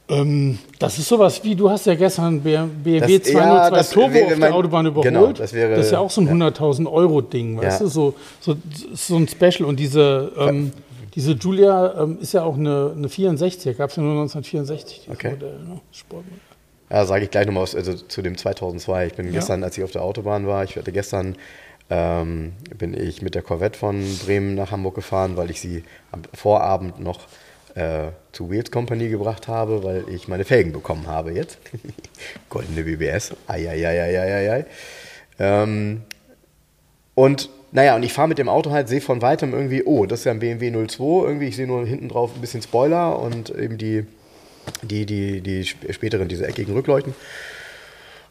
Ähm, das ist sowas wie, du hast ja gestern BMW das, 202 ja, Turbo auf der Autobahn überholt. Genau, das, wäre, das ist ja auch so ein ja. 100.000 Euro Ding, weißt ja. du, so, so, so ein Special. Und diese, ähm, diese Julia ähm, ist ja auch eine, eine 64er, gab es ja nur 1964, dieses okay. Modell, ne? Sportmodell. Ja, sage ich gleich nochmal also zu dem 2002. Ich bin ja. gestern, als ich auf der Autobahn war, ich hatte gestern ähm, bin ich mit der Corvette von Bremen nach Hamburg gefahren, weil ich sie am Vorabend noch äh, zu Wheels Company gebracht habe, weil ich meine Felgen bekommen habe jetzt. [LAUGHS] Goldene BBS. Eieieiei. Ähm, und naja, und ich fahre mit dem Auto halt, sehe von weitem irgendwie, oh, das ist ja ein BMW 02, irgendwie, ich sehe nur hinten drauf ein bisschen Spoiler und eben die die, die, die späteren, diese eckigen Rückleuchten.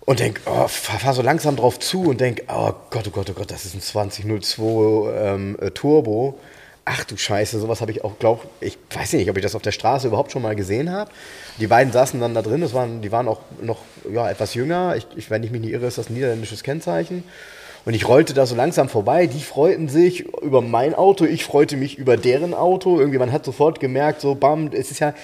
Und denk, oh, fahr, so langsam drauf zu und denk, oh Gott, oh Gott, oh Gott, das ist ein 2002 ähm, äh, Turbo. Ach du Scheiße, sowas habe ich auch, glaube ich, weiß nicht, ob ich das auf der Straße überhaupt schon mal gesehen habe. Die beiden saßen dann da drin, das waren, die waren auch noch ja, etwas jünger. Ich, ich, wenn ich mich nicht irre, ist das ein niederländisches Kennzeichen. Und ich rollte da so langsam vorbei. Die freuten sich über mein Auto, ich freute mich über deren Auto. Irgendwie, man hat sofort gemerkt, so bam, es ist ja,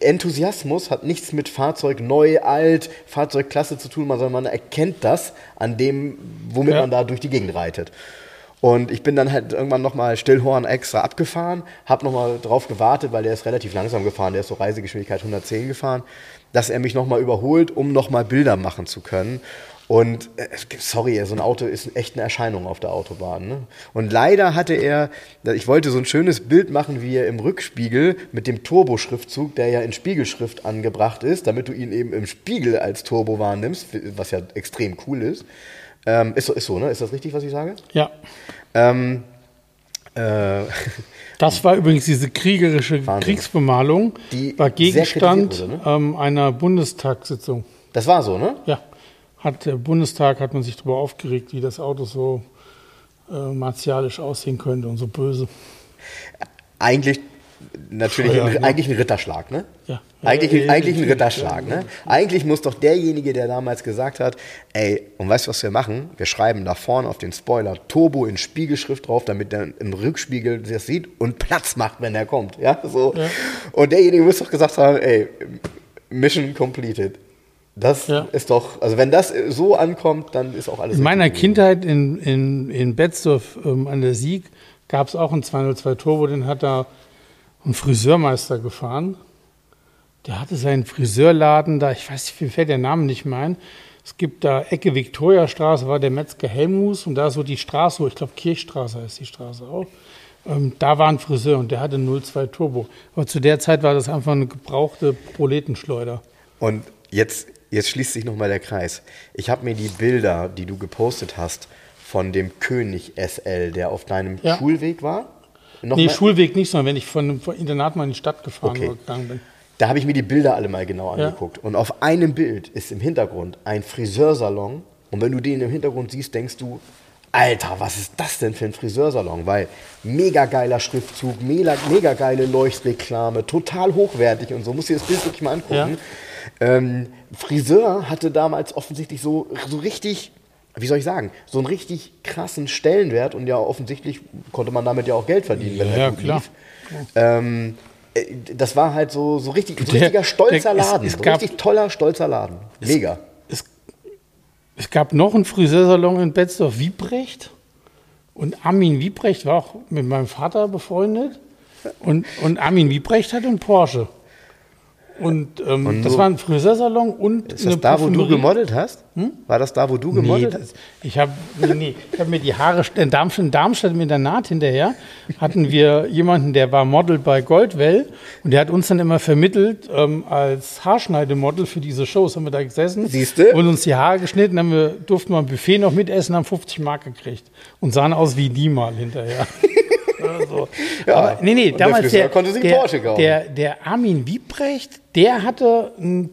Enthusiasmus hat nichts mit Fahrzeug neu, alt, Fahrzeugklasse zu tun, sondern man erkennt das an dem, womit ja. man da durch die Gegend reitet. Und ich bin dann halt irgendwann nochmal Stillhorn extra abgefahren, habe nochmal drauf gewartet, weil der ist relativ langsam gefahren, der ist so Reisegeschwindigkeit 110 gefahren, dass er mich nochmal überholt, um nochmal Bilder machen zu können. Und äh, sorry, so ein Auto ist echt eine Erscheinung auf der Autobahn. Ne? Und leider hatte er, ich wollte so ein schönes Bild machen, wie er im Rückspiegel mit dem Turbo-Schriftzug, der ja in Spiegelschrift angebracht ist, damit du ihn eben im Spiegel als Turbo wahrnimmst, was ja extrem cool ist. Ähm, ist, so, ist so, ne? Ist das richtig, was ich sage? Ja. Ähm, äh, [LAUGHS] das war übrigens diese kriegerische Wahnsinn. Kriegsbemalung, Die war Gegenstand wurde, ne? ähm, einer Bundestagssitzung. Das war so, ne? Ja hat der Bundestag hat man sich darüber aufgeregt, wie das Auto so äh, martialisch aussehen könnte und so böse. Eigentlich natürlich ja, ein, ja. eigentlich ein Ritterschlag, ne? Ja. Eigentlich, ja, eigentlich ein Ritterschlag, ne? Eigentlich muss doch derjenige, der damals gesagt hat, ey, und weißt du, was wir machen? Wir schreiben da vorne auf den Spoiler Turbo in Spiegelschrift drauf, damit der im Rückspiegel das sieht und Platz macht, wenn er kommt, ja? So. Und derjenige muss doch gesagt haben, ey, Mission completed. Das ja. ist doch, also wenn das so ankommt, dann ist auch alles. In meiner Kindheit in, in, in Betzdorf ähm, an der Sieg gab es auch einen 202 Turbo, den hat da ein Friseurmeister gefahren. Der hatte seinen Friseurladen da, ich weiß nicht, wie fällt der Name nicht mehr ein. Es gibt da Ecke Viktoriastraße, war der Metzger Helmus und da so die Straße, ich glaube Kirchstraße heißt die Straße auch. Ähm, da war ein Friseur und der hatte 02 Turbo. Aber zu der Zeit war das einfach eine gebrauchte Proletenschleuder. Und jetzt jetzt schließt sich nochmal der Kreis. Ich habe mir die Bilder, die du gepostet hast, von dem König SL, der auf deinem ja. Schulweg war. Noch nee, mal? Schulweg nicht, sondern wenn ich von, von Internat mal in die Stadt gefahren okay. gegangen bin. Da habe ich mir die Bilder alle mal genau angeguckt. Ja. Und auf einem Bild ist im Hintergrund ein Friseursalon. Und wenn du den im Hintergrund siehst, denkst du, Alter, was ist das denn für ein Friseursalon? Weil mega geiler Schriftzug, mega, mega geile Leuchtreklame, total hochwertig und so. Muss dir das Bild wirklich mal angucken. Ja. Ähm, Friseur hatte damals offensichtlich so, so richtig, wie soll ich sagen, so einen richtig krassen Stellenwert und ja offensichtlich konnte man damit ja auch Geld verdienen, wenn ja, er gut klar. lief. Ähm, äh, das war halt so, so richtig, so richtiger stolzer Laden. Es, es so richtig toller, stolzer Laden. Mega. Es, es, gab noch einen Friseursalon in Betzdorf, Wiebrecht. Und Armin Wiebrecht war auch mit meinem Vater befreundet. Und, und Armin Wiebrecht hatte einen Porsche. Und, ähm, und das war ein Friseursalon und Ist das da, wo du gemodelt hast? Hm? War das da, wo du gemodelt nee, hast? Ich habe nee, nee, hab mir die Haare in Darmstadt, in Darmstadt mit der Naht hinterher hatten wir jemanden, der war Model bei Goldwell und der hat uns dann immer vermittelt ähm, als Haarschneidemodel für diese Shows. Haben wir da gesessen Siehste? und uns die Haare geschnitten, haben wir durften wir ein Buffet noch mitessen, haben 50 Mark gekriegt und sahen aus wie die mal hinterher. [LAUGHS] so. [LAUGHS] Ja, Aber, nee, nee, damals der, der, der, der, der Armin Wiebrecht, der hatte einen,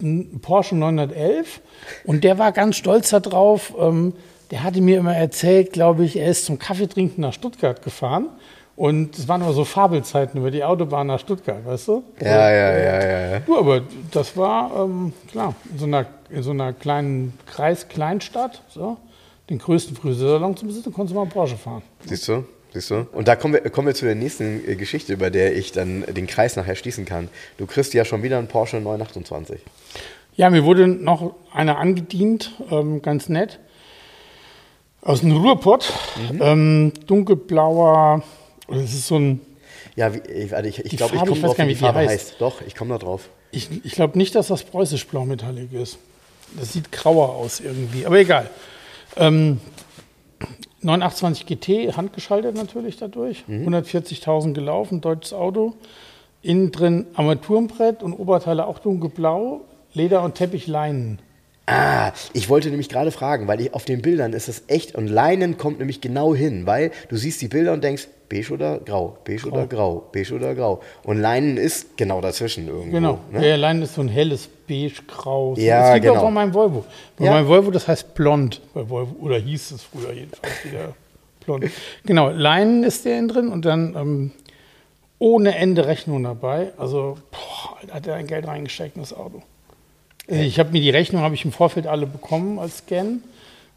einen Porsche 911 und der war ganz stolz darauf. Ähm, der hatte mir immer erzählt, glaube ich, er ist zum Kaffeetrinken nach Stuttgart gefahren. Und es waren immer so Fabelzeiten über die Autobahn nach Stuttgart, weißt du? Ja, ja, ja, ja. ja. Du, aber das war, ähm, klar, in so, einer, in so einer kleinen Kreis-Kleinstadt, so, den größten Friseursalon zu besitzen, konntest du mal einen Porsche fahren. Siehst du? Siehst du? Und da kommen wir, kommen wir zu der nächsten äh, Geschichte, über der ich dann den Kreis nachher schließen kann. Du kriegst ja schon wieder einen Porsche 928. Ja, mir wurde noch einer angedient, ähm, ganz nett. Aus dem Ruhrpott. Mhm. Ähm, dunkelblauer, das ist so ein. Ja, wie, ich, ich, ich glaube, ich komme drauf, wie die Farbe heißt. heißt. Doch, ich komme da drauf. Ich, ich glaube nicht, dass das preußisch Blaumetallig ist. Das sieht grauer aus irgendwie, aber egal. Ähm, 928 GT, handgeschaltet natürlich dadurch. Mhm. 140.000 gelaufen, deutsches Auto. Innen drin Armaturenbrett und Oberteile auch dunkelblau, Leder und Teppichleinen. Ah, ich wollte nämlich gerade fragen, weil ich, auf den Bildern ist das echt und Leinen kommt nämlich genau hin, weil du siehst die Bilder und denkst, beige oder grau, beige grau. oder grau, beige oder grau. Und Leinen ist genau dazwischen irgendwo. Genau, ne? ja, Leinen ist so ein helles beige-grau. Ja, das gibt genau. auch von meinem Volvo. Bei ja. meinem Volvo, das heißt blond, bei Volvo, oder hieß es früher jedenfalls wieder blond. Genau, Leinen ist der in drin und dann ähm, ohne Ende Rechnung dabei. Also, boah, hat er ein Geld reingesteckt in das Auto. Ich habe mir die Rechnung habe ich im Vorfeld alle bekommen als Scan.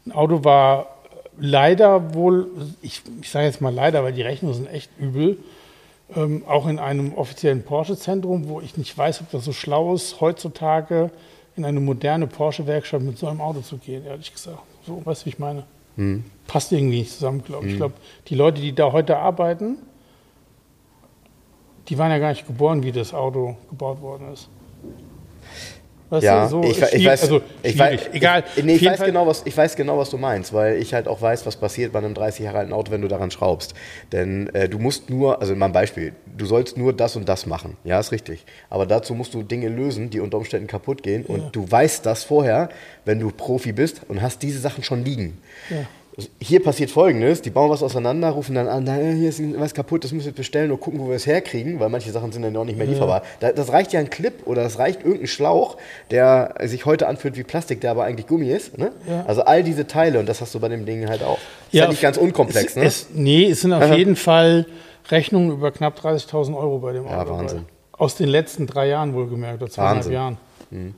Ein Auto war leider wohl, ich, ich sage jetzt mal leider, weil die Rechnungen sind echt übel, ähm, auch in einem offiziellen Porsche-Zentrum, wo ich nicht weiß, ob das so schlau ist, heutzutage in eine moderne Porsche-Werkstatt mit so einem Auto zu gehen, ehrlich gesagt. So, weißt du, wie ich meine? Hm. Passt irgendwie nicht zusammen, glaube ich. Hm. Ich glaube, die Leute, die da heute arbeiten, die waren ja gar nicht geboren, wie das Auto gebaut worden ist. Weißt ja, du, so ich, ich, weiß, also ich weiß, egal. Ich, nee, ich weiß, genau, was, ich weiß genau, was du meinst, weil ich halt auch weiß, was passiert bei einem 30 Jahre alten Auto, wenn du daran schraubst. Denn äh, du musst nur, also in meinem Beispiel, du sollst nur das und das machen. Ja, ist richtig. Aber dazu musst du Dinge lösen, die unter Umständen kaputt gehen. Und ja. du weißt das vorher, wenn du Profi bist und hast diese Sachen schon liegen. Ja hier passiert folgendes: Die bauen was auseinander, rufen dann an, hier ist was kaputt, das müssen wir bestellen und gucken, wo wir es herkriegen, weil manche Sachen sind dann auch nicht mehr lieferbar. Ja. Das reicht ja ein Clip oder es reicht irgendein Schlauch, der sich heute anfühlt wie Plastik, der aber eigentlich Gummi ist. Ne? Ja. Also all diese Teile und das hast du bei dem Ding halt auch. Ist ja, ja nicht ganz unkomplex, es, ne? Es, nee, es sind auf jeden Fall Rechnungen über knapp 30.000 Euro bei dem Auto. Ja, Wahnsinn. Aus den letzten drei Jahren wohlgemerkt, oder zweieinhalb Jahren. Mhm.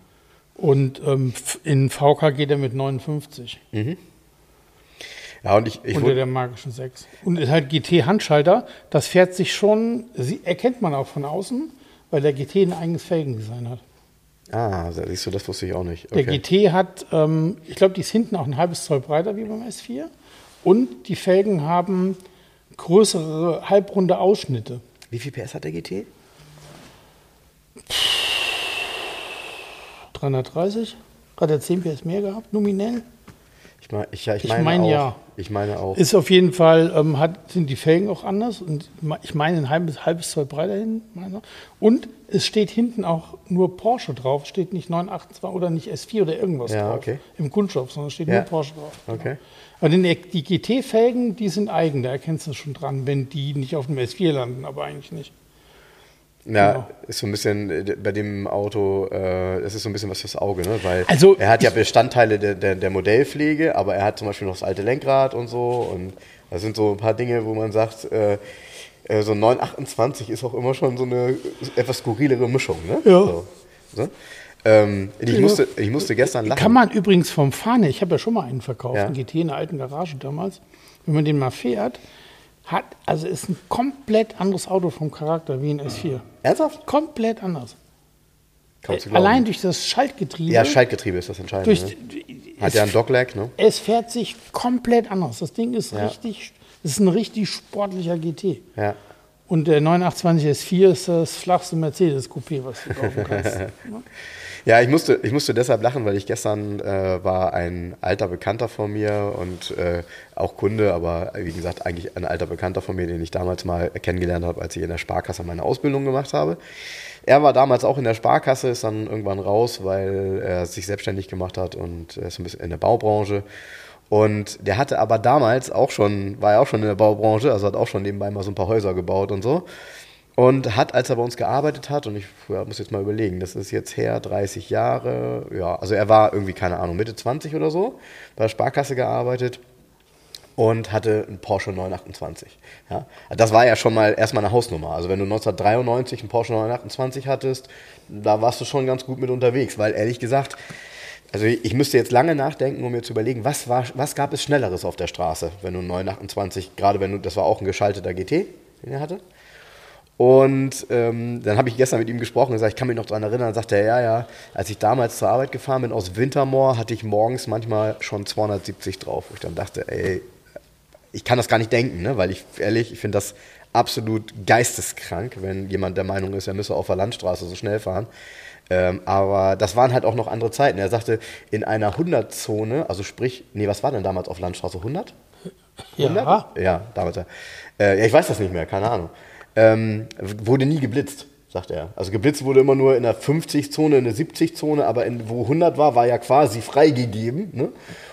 Und ähm, in VK geht er mit 59. Mhm. Ja, und ich, ich Unter der magischen 6. Und ist halt GT-Handschalter, das fährt sich schon, erkennt man auch von außen, weil der GT ein eigenes Felgendesign hat. Ah, siehst du, das wusste ich auch nicht. Okay. Der GT hat, ähm, ich glaube, die ist hinten auch ein halbes Zoll breiter wie beim S4. Und die Felgen haben größere, halbrunde Ausschnitte. Wie viel PS hat der GT? 330. Hat er 10 PS mehr gehabt, nominell? Ich, mein, ich, ja, ich, meine, ich meine ja. Ich meine auch. Ist auf jeden Fall, ähm, hat, sind die Felgen auch anders und ich meine ein halbes, halbes Zoll breiter hin. Und es steht hinten auch nur Porsche drauf, steht nicht 928 oder nicht S4 oder irgendwas ja, drauf okay. im Kunststoff, sondern steht ja. nur Porsche drauf. Okay. Aber die GT-Felgen, die sind eigen, da erkennst du schon dran, wenn die nicht auf dem S4 landen, aber eigentlich nicht. Ja, genau. ist so ein bisschen äh, bei dem Auto, äh, das ist so ein bisschen was fürs Auge, ne? Weil also, er hat ja Bestandteile der, der, der, Modellpflege, aber er hat zum Beispiel noch das alte Lenkrad und so. Und das sind so ein paar Dinge, wo man sagt, äh, äh so ein 928 ist auch immer schon so eine etwas skurrilere Mischung, ne? Ja. So, so. Ähm, ich, musste, ich musste gestern lachen. Kann man übrigens vom Fahne, ich habe ja schon mal einen verkauft, ja. einen GT in der alten Garage damals, wenn man den mal fährt, hat, also ist ein komplett anderes Auto vom Charakter wie ein S4. Ernsthaft? Komplett anders. Allein durch das Schaltgetriebe. Ja, Schaltgetriebe ist das entscheidend. Durch, ne? Hat ja ein Dogleg, ne? Es fährt sich komplett anders. Das Ding ist ja. richtig, ist ein richtig sportlicher GT. Ja. Und der 928 S4 ist das flachste Mercedes-Coupé, was du kaufen kannst. [LAUGHS] Ja, ich musste, ich musste deshalb lachen, weil ich gestern äh, war ein alter Bekannter von mir und äh, auch Kunde, aber wie gesagt, eigentlich ein alter Bekannter von mir, den ich damals mal kennengelernt habe, als ich in der Sparkasse meine Ausbildung gemacht habe. Er war damals auch in der Sparkasse, ist dann irgendwann raus, weil er sich selbstständig gemacht hat und ist ein bisschen in der Baubranche. Und der hatte aber damals auch schon, war ja auch schon in der Baubranche, also hat auch schon nebenbei mal so ein paar Häuser gebaut und so. Und hat, als er bei uns gearbeitet hat, und ich ja, muss jetzt mal überlegen, das ist jetzt her 30 Jahre, ja, also er war irgendwie, keine Ahnung, Mitte 20 oder so, bei der Sparkasse gearbeitet und hatte einen Porsche 928. Ja. Das war ja schon mal erstmal eine Hausnummer. Also wenn du 1993 einen Porsche 928 hattest, da warst du schon ganz gut mit unterwegs, weil ehrlich gesagt, also ich müsste jetzt lange nachdenken, um mir zu überlegen, was, war, was gab es Schnelleres auf der Straße, wenn du einen 928, gerade wenn du, das war auch ein geschalteter GT, den er hatte, und ähm, dann habe ich gestern mit ihm gesprochen und gesagt, ich kann mich noch daran erinnern. Dann sagte er, ja, ja, als ich damals zur Arbeit gefahren bin aus Wintermoor, hatte ich morgens manchmal schon 270 drauf. Wo ich dann dachte, ey, ich kann das gar nicht denken, ne? weil ich ehrlich, ich finde das absolut geisteskrank, wenn jemand der Meinung ist, er müsse auf der Landstraße so schnell fahren. Ähm, aber das waren halt auch noch andere Zeiten. Er sagte, in einer 100-Zone, also sprich, nee, was war denn damals auf Landstraße? 100? 100? Ja. Ja, damals. Äh, ja, ich weiß das nicht mehr, keine Ahnung ähm, wurde nie geblitzt, sagt er. Also geblitzt wurde immer nur in der 50-Zone, in der 70-Zone, aber in, wo 100 war, war ja quasi freigegeben. Ne?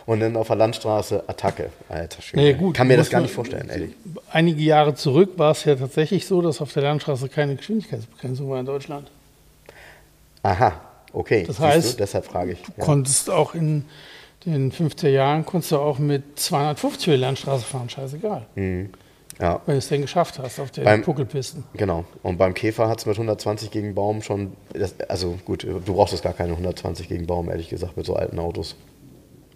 Und dann auf der Landstraße Attacke. Alter Schwede. Nee, gut, Kann mir das gar nicht vorstellen, ehrlich. Einige Jahre zurück war es ja tatsächlich so, dass auf der Landstraße keine Geschwindigkeitsbegrenzung war in Deutschland. Aha, okay. Das heißt, du, deshalb frage ich. Du ja. konntest auch in den 50er Jahren konntest du auch mit 250 über die Landstraße fahren, scheißegal. Mhm. Ja. Wenn du es denn geschafft hast auf den beim, Puckelpisten. Genau. Und beim Käfer hat es mit 120 gegen Baum schon, das, also gut, du brauchst es gar keine 120 gegen Baum, ehrlich gesagt, mit so alten Autos.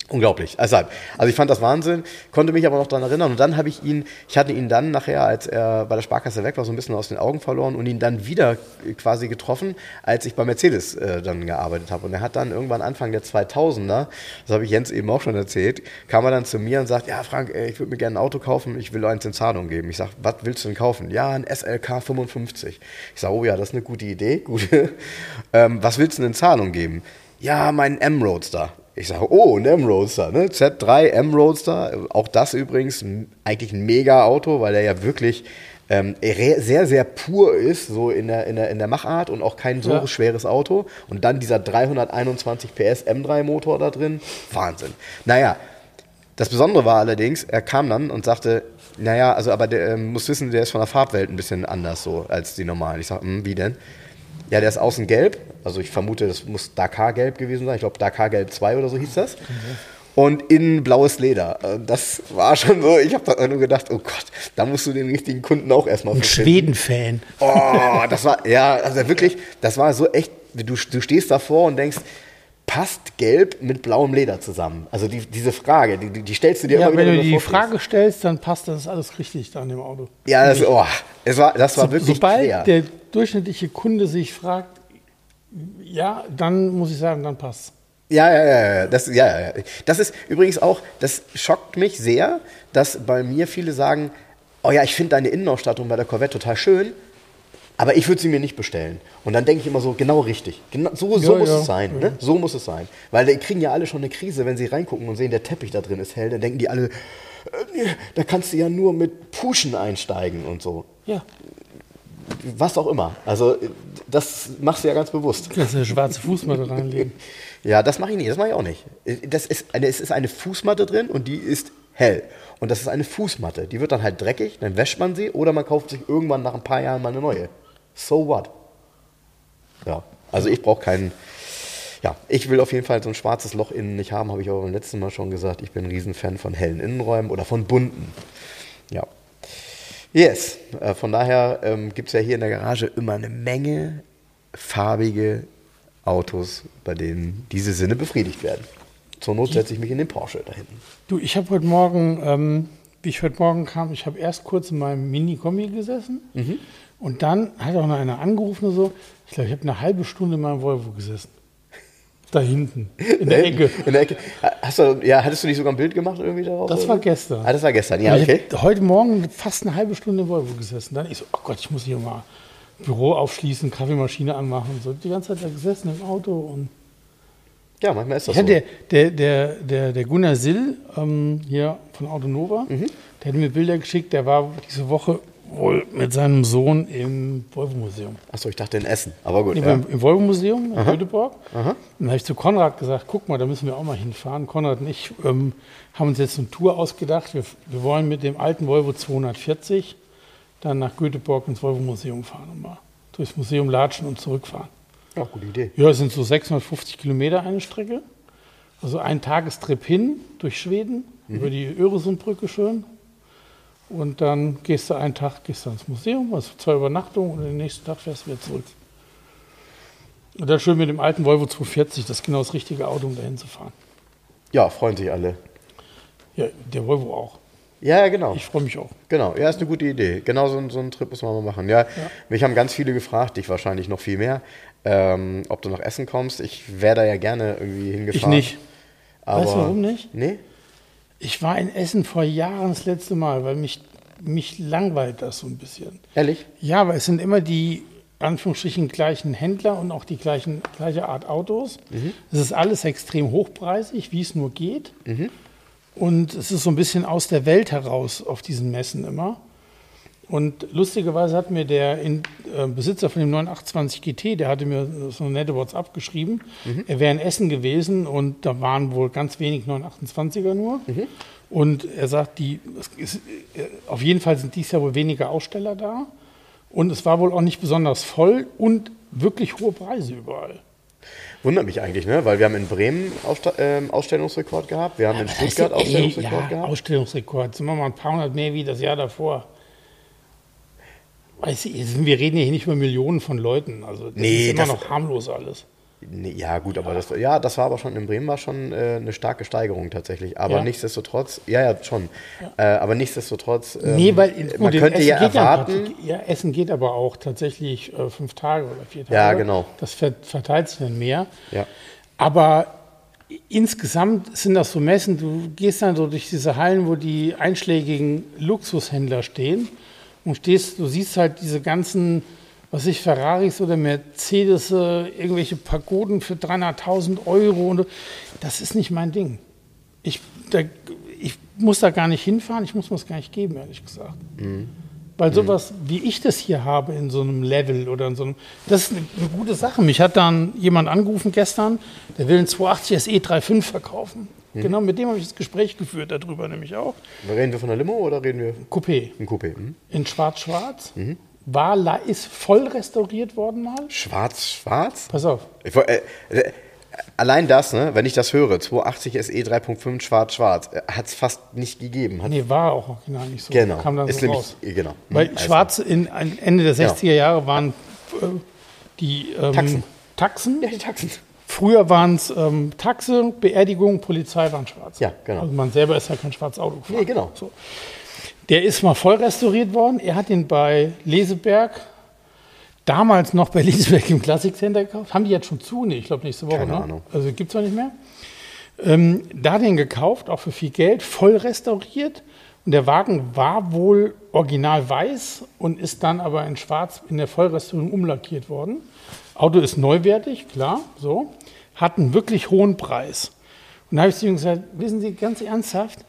Unglaublich. Also, also ich fand das Wahnsinn, konnte mich aber noch daran erinnern. Und dann habe ich ihn, ich hatte ihn dann nachher, als er bei der Sparkasse weg war, so ein bisschen aus den Augen verloren und ihn dann wieder quasi getroffen, als ich bei Mercedes äh, dann gearbeitet habe. Und er hat dann irgendwann Anfang der 2000er, das habe ich Jens eben auch schon erzählt, kam er dann zu mir und sagt, ja Frank, ich würde mir gerne ein Auto kaufen, ich will eins in Zahlung geben. Ich sage, was willst du denn kaufen? Ja, ein SLK 55. Ich sage, oh ja, das ist eine gute Idee, [LAUGHS] gute. ähm, was willst du denn in Zahlung geben? Ja, mein M-Roadster. Ich sage, oh, ein M-Roadster, ne? Z3 M-Roadster. Auch das übrigens eigentlich ein mega Auto, weil er ja wirklich ähm, sehr, sehr pur ist, so in der, in der, in der Machart und auch kein so ja. schweres Auto. Und dann dieser 321 PS M3-Motor da drin. Wahnsinn. Naja, das Besondere war allerdings, er kam dann und sagte, naja, also aber der äh, muss wissen, der ist von der Farbwelt ein bisschen anders so als die normalen. Ich sage, hm, wie denn? Ja, der ist außen gelb. Also ich vermute, das muss Dakar-Gelb gewesen sein. Ich glaube, Dakar-Gelb 2 oder so hieß das. Und innen blaues Leder. Äh, das war schon so, ich habe da nur gedacht, oh Gott, da musst du den richtigen Kunden auch erstmal Ein Schweden-Fan. Oh, [LAUGHS] das war, ja, also wirklich, das war so echt, du, du stehst davor und denkst, passt Gelb mit blauem Leder zusammen? Also die, diese Frage, die, die stellst du dir ja, immer wieder. Wenn du die Frage stellst, dann passt das alles richtig da an dem Auto. Ja, das, oh, es war, das war so, wirklich Sobald schwer. der durchschnittliche Kunde sich fragt, ja, dann muss ich sagen, dann passt. Ja, ja, ja, das, ja, ja. Das ist übrigens auch, das schockt mich sehr, dass bei mir viele sagen, oh ja, ich finde deine Innenausstattung bei der Corvette total schön, aber ich würde sie mir nicht bestellen. Und dann denke ich immer so, genau richtig. Genau, so so ja, muss ja. es sein. Ne? So muss es sein. Weil die kriegen ja alle schon eine Krise, wenn sie reingucken und sehen, der Teppich da drin ist hell. Dann denken die alle, äh, da kannst du ja nur mit Puschen einsteigen und so. Ja. Was auch immer. Also, das machst du ja ganz bewusst. Kannst du eine schwarze Fußmatte reinlegen. [LAUGHS] ja, das mache ich nicht. Das mache ich auch nicht. Das ist eine, es ist eine Fußmatte drin und die ist hell. Und das ist eine Fußmatte. Die wird dann halt dreckig, dann wäscht man sie oder man kauft sich irgendwann nach ein paar Jahren mal eine neue. So what? Ja, also ich brauche keinen. Ja, ich will auf jeden Fall so ein schwarzes Loch innen nicht haben, habe ich auch beim letzten Mal schon gesagt. Ich bin ein Riesenfan von hellen Innenräumen oder von bunten. Ja. Yes, äh, von daher ähm, gibt es ja hier in der Garage immer eine Menge farbige Autos, bei denen diese Sinne befriedigt werden. Zur Not setze ich mich in den Porsche da hinten. Du, ich habe heute Morgen, ähm, wie ich heute Morgen kam, ich habe erst kurz in meinem Mini-Kombi gesessen mhm. und dann hat auch noch einer angerufen und so. Ich glaube, ich habe eine halbe Stunde in meinem Volvo gesessen. Da hinten, in der Ecke. In der Ecke. Hast du, ja, hattest du nicht sogar ein Bild gemacht irgendwie darauf? Das war gestern. Ah, das war gestern, ja, okay. Heute Morgen fast eine halbe Stunde im Volvo gesessen. Dann ich so, oh Gott, ich muss hier mal Büro aufschließen, Kaffeemaschine anmachen. So die ganze Zeit da gesessen im Auto und ja, manchmal ist das ja, so. Der, der, der, der, der Gunnar Sill ähm, hier von Autonova, mhm. der hat mir Bilder geschickt, der war diese Woche wohl mit seinem Sohn im Volvo-Museum. Achso, ich dachte in Essen, aber gut. Nee, ja. Im Volvo-Museum in Göteborg. Dann habe ich zu Konrad gesagt, guck mal, da müssen wir auch mal hinfahren. Konrad und ich ähm, haben uns jetzt eine Tour ausgedacht. Wir, wir, wollen mit dem alten Volvo 240 dann nach Göteborg ins Volvo-Museum fahren und mal durchs Museum latschen und zurückfahren. Ja, gute Idee. Ja, es sind so 650 Kilometer eine Strecke. Also ein Tagestrip hin durch Schweden, mhm. über die Öresundbrücke schön. Und dann gehst du einen Tag gehst du ins Museum, also zwei Übernachtungen und den nächsten Tag fährst du wieder zurück. Und dann schön mit dem alten Volvo 240, das ist genau das richtige Auto, um dahin zu fahren. Ja, freuen sich alle. Ja, der Volvo auch. Ja, genau. Ich freue mich auch. Genau, ja, ist eine gute Idee. Genau so, so einen Trip muss man mal machen. Ja, ja, mich haben ganz viele gefragt, dich wahrscheinlich noch viel mehr, ähm, ob du nach Essen kommst. Ich wäre da ja gerne irgendwie hingefahren. Ich nicht. Aber weißt du warum nicht? Nee? Ich war in Essen vor Jahren das letzte Mal, weil mich, mich langweilt das so ein bisschen. Ehrlich? Ja, aber es sind immer die Anführungsstrichen gleichen Händler und auch die gleichen, gleiche Art Autos. Mhm. Es ist alles extrem hochpreisig, wie es nur geht. Mhm. Und es ist so ein bisschen aus der Welt heraus auf diesen Messen immer. Und lustigerweise hat mir der in, äh, Besitzer von dem 928 GT, der hatte mir so eine nette WhatsApp geschrieben. Mhm. Er wäre in Essen gewesen und da waren wohl ganz wenig 928er nur. Mhm. Und er sagt, die, ist, äh, auf jeden Fall sind dies Jahr wohl weniger Aussteller da. Und es war wohl auch nicht besonders voll und wirklich hohe Preise überall. Wundert mich eigentlich, ne? weil wir haben in Bremen Aussta ähm, Ausstellungsrekord gehabt, wir haben in Stuttgart Ausstellungsrekord ja, gehabt. Ausstellungsrekord, sind wir mal ein paar hundert mehr wie das Jahr davor. Weißt du, wir reden hier nicht über Millionen von Leuten, also das nee, ist immer das, noch harmlos alles. Nee, ja, gut, aber das, ja, das war aber schon in Bremen war schon äh, eine starke Steigerung tatsächlich. Aber ja. nichtsdestotrotz, ja, ja, schon. Ja. Äh, aber nichtsdestotrotz, ähm, nee, weil, gut, man könnte ja erwarten. Ja, Essen geht aber auch tatsächlich äh, fünf Tage oder vier Tage. Ja, genau. Das verteilt sich dann mehr. Ja. Aber insgesamt sind das so Messen, du gehst dann so durch diese Hallen, wo die einschlägigen Luxushändler stehen und stehst, du siehst halt diese ganzen was ich, Ferraris oder Mercedes, irgendwelche Pagoden für 300.000 Euro. Und, das ist nicht mein Ding. Ich, da, ich muss da gar nicht hinfahren, ich muss mir das gar nicht geben, ehrlich gesagt. Mhm. Weil sowas, wie ich das hier habe in so einem Level oder in so einem, das ist eine, eine gute Sache. Mich hat dann jemand angerufen gestern, der will einen 280 SE 3.5 verkaufen. Mhm. Genau, mit dem habe ich das Gespräch geführt, darüber nämlich auch. Reden wir von der Limo oder reden wir? Coupé. Ein Coupé. Mhm. In schwarz-schwarz. Mhm war, ist voll restauriert worden mal. Schwarz-Schwarz? Pass auf. Ich, äh, äh, allein das, ne, wenn ich das höre, 280 SE 3.5 schwarz-schwarz, äh, hat es fast nicht gegeben. Hat nee, war auch original nicht so. Genau. Kam dann ist so nämlich, raus. Genau. Hm, Weil schwarz in Ende der 60er genau. Jahre waren äh, die ähm, Taxen. Taxen. Ja, die Taxen. Früher waren es ähm, Taxe, Beerdigung, Polizei waren schwarz. Ja, genau. Also man selber ist ja kein schwarzes Auto gefahren. Nee, genau. So. Der ist mal voll restauriert worden. Er hat ihn bei Leseberg damals noch bei Liesberg im Classic Center gekauft. Haben die jetzt schon zu? Nee, ich glaube nächste Woche. Keine ne? Ahnung. Also gibt es noch nicht mehr. Ähm, da den gekauft, auch für viel Geld, voll restauriert. Und der Wagen war wohl original weiß und ist dann aber in schwarz in der Vollrestaurierung umlackiert worden. Auto ist neuwertig, klar, so. Hat einen wirklich hohen Preis. Und da habe ich zu ihm gesagt, wissen Sie, ganz ernsthaft,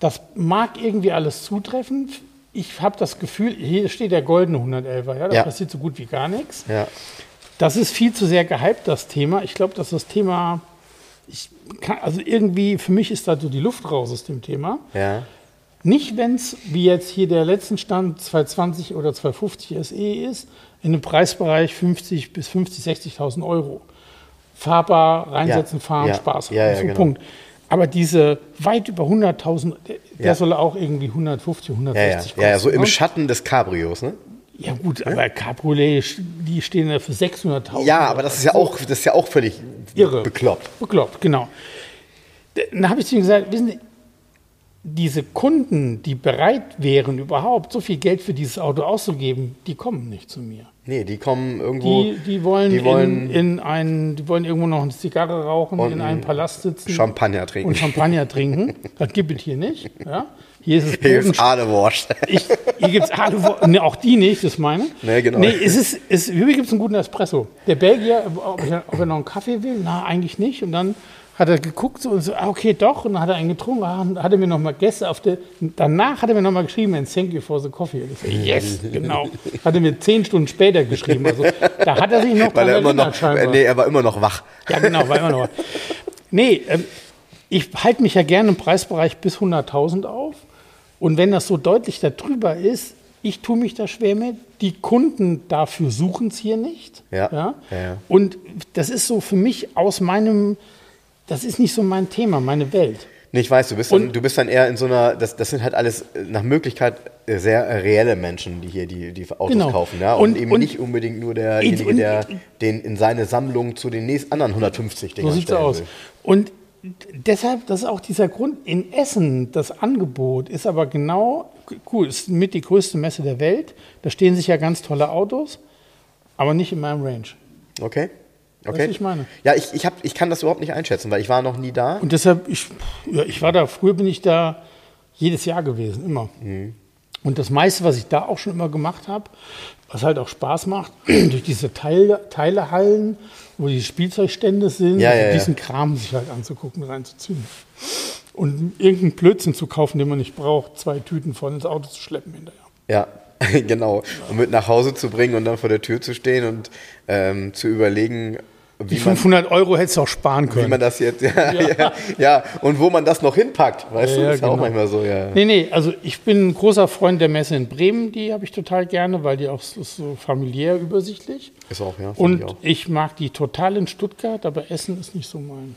das mag irgendwie alles zutreffen ich habe das Gefühl, hier steht der goldene 111er, ja, da ja. passiert so gut wie gar nichts. Ja. Das ist viel zu sehr gehypt, das Thema. Ich glaube, dass das Thema, ich kann, also irgendwie, für mich ist da so die Luft raus aus dem Thema. Ja. Nicht, wenn es, wie jetzt hier der letzten Stand 220 oder 250 SE ist, in einem Preisbereich 50 bis 50, 60.000 Euro. Fahrbar, reinsetzen, ja. fahren, ja. Spaß haben. Ja, so genau. Punkt. Aber diese weit über 100.000, der, der soll auch irgendwie 150, 160 kosten. Ja, ja, so im ne? Schatten des Cabrios, ne? Ja gut, aber Cabriolet, die stehen da für 600.000. Ja, aber das ist ja auch, das ist ja auch völlig Irre. bekloppt. Bekloppt, genau. Dann habe ich zu ihm gesagt, wissen Sie, diese Kunden, die bereit wären, überhaupt so viel Geld für dieses Auto auszugeben, die kommen nicht zu mir. Nee, die kommen irgendwo. Die, die wollen, die wollen, in, in ein, die wollen irgendwo noch eine Zigarre rauchen, in einem Palast sitzen. Champagner trinken. Und Champagner trinken. [LAUGHS] Das gibt es hier nicht. Ja? Hier ist es Hier ist Adewash. Ich, hier gibt es Adewash. Nee, auch die nicht, das meine. Nee, genau. Nee, es ist, es, hier gibt es einen guten Espresso. Der Belgier, ob er, ob er noch einen Kaffee will? Na, eigentlich nicht. Und dann hat er geguckt so und so, ah, okay, doch. Und dann hat er einen getrunken. Ah, hat er mir noch mal Gäste auf der. Danach hat er mir noch mal geschrieben, and thank you for the coffee. Und ich so, yes, genau. Hat er mir zehn Stunden später geschrieben. Also, da hat er sich noch Weil er immer noch, scheinbar. nee, er war immer noch wach. Ja, genau, war immer noch wach. Nee, ähm, ich halte mich ja gerne im Preisbereich bis 100.000 auf. Und wenn das so deutlich darüber ist, ich tue mich da schwer mit. Die Kunden dafür suchen es hier nicht. Ja? Ja, ja. Und das ist so für mich aus meinem, das ist nicht so mein Thema, meine Welt. Nee, ich weiß, du bist, dann, du bist dann eher in so einer, das, das sind halt alles nach Möglichkeit äh, sehr reelle Menschen, die hier die, die Autos Genau. kaufen. Ja? Und, Und- eben und- nicht unbedingt nur derjenige, der den in seine Sammlung zu den nächsten anderen 150 So Dingern sieht es stellen aus. will. Und deshalb, das ist auch dieser Grund, in Essen, das Angebot ist aber genau, cool, ist mit die größte Messe der Welt. Da stehen sich ja ganz tolle Autos, aber nicht in meinem Range. Okay. Okay. was ich meine? Ja, ich, ich, hab, ich kann das überhaupt nicht einschätzen, weil ich war noch nie da. Und deshalb, ich, ja, ich war da, früher bin ich da jedes Jahr gewesen, immer. Mhm. Und das meiste, was ich da auch schon immer gemacht habe, was halt auch Spaß macht, [CLEARS THROAT] durch diese Teile, Teilehallen, wo die Spielzeugstände sind, Ja, also ja, ja. diesen Kram sich halt anzugucken, reinzuziehen. Und irgendeinen Blödsinn zu kaufen, den man nicht braucht, zwei Tüten voll ins Auto zu schleppen hinterher. Ja, [LAUGHS] genau. Um mit nach Hause zu bringen und dann vor der Tür zu stehen und ähm, zu überlegen, Die wie man, 500 Euro hättest du auch sparen wie können. man das jetzt, [LAUGHS] ja, ja. Ja, und wo man das noch hinpackt, weißt Ja, du, ja, ist ja auch genau. manchmal so, ja. Nee, nee, also ich bin ein großer Freund der Messe in Bremen, die habe ich total gerne, weil die auch so, familiär übersichtlich. Ist auch, ja. Und ich auch. ich mag die total in Stuttgart, aber Essen ist nicht so mein.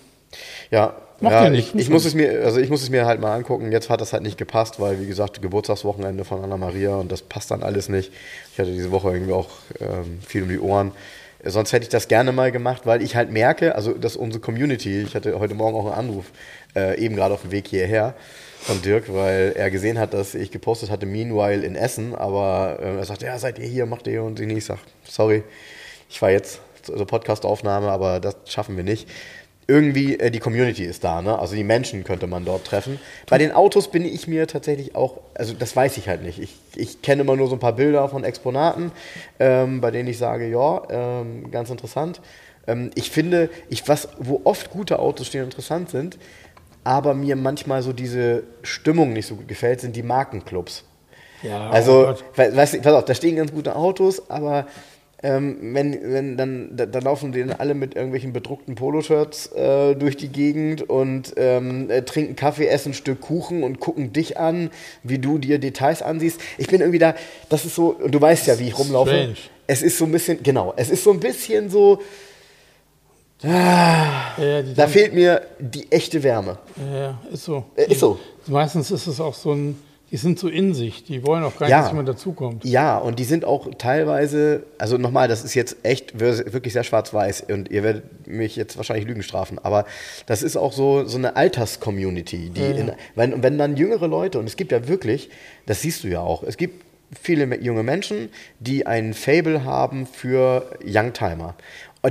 Ja, Macht ja ja nichts, ich, muss ich ja muss es mir, also ich muss es mir halt mal angucken. Jetzt hat das halt nicht gepasst, weil wie gesagt Geburtstagswochenende von Anna Maria und das passt dann alles nicht. Ich hatte diese Woche irgendwie auch ähm, viel um die Ohren. Sonst hätte ich das gerne mal gemacht, weil ich halt merke, also dass unsere Community, ich hatte heute Morgen auch einen Anruf, äh, eben gerade auf dem Weg hierher von Dirk, weil er gesehen hat, dass ich gepostet hatte, Meanwhile in Essen, aber äh, er sagte, ja, seid ihr hier, macht ihr und ich sag, sorry, ich war jetzt zur Podcast-Aufnahme, aber das schaffen wir nicht. Irgendwie, äh, die Community ist da, ne? Also die Menschen könnte man dort treffen. Bei den Autos bin ich mir tatsächlich auch, also das weiß ich halt nicht. Ich, ich kenne immer nur so ein paar Bilder von Exponaten, ähm, bei denen ich sage, ja, ähm, ganz interessant. Ähm, ich finde, ich, was, wo oft gute Autos stehen und interessant sind, aber mir manchmal so diese Stimmung nicht so gut gefällt, sind die Markenclubs. Ja, Also, oh weißt du, pass auf, da stehen ganz gute Autos, aber ähm, wenn, wenn dann, da, da laufen die dann alle mit irgendwelchen bedruckten Poloshirts äh, durch die Gegend und ähm, äh, trinken Kaffee, essen ein Stück Kuchen und gucken dich an, wie du dir Details ansiehst. Ich bin irgendwie da, das ist so, und du weißt ja, wie ich rumlaufe. Strange. Es ist so ein bisschen, genau, es ist so ein bisschen so, ja, die da fehlt mir die echte Wärme. Ja, ja, ist so. Äh, ist so. Meistens ist es auch so ein, die sind so in sich, die wollen auch gar nicht, Ja. dass jemand dazukommt. Ja, und die sind auch teilweise, also nochmal, das ist jetzt echt wir- wirklich sehr schwarz-weiß und ihr werdet mich jetzt wahrscheinlich Lügen strafen, aber das ist auch so, so eine Alters-Community, die, in, wenn, wenn dann jüngere Leute, und es gibt ja wirklich, das siehst du ja auch, es gibt viele junge Menschen, die ein Fable haben für Youngtimer.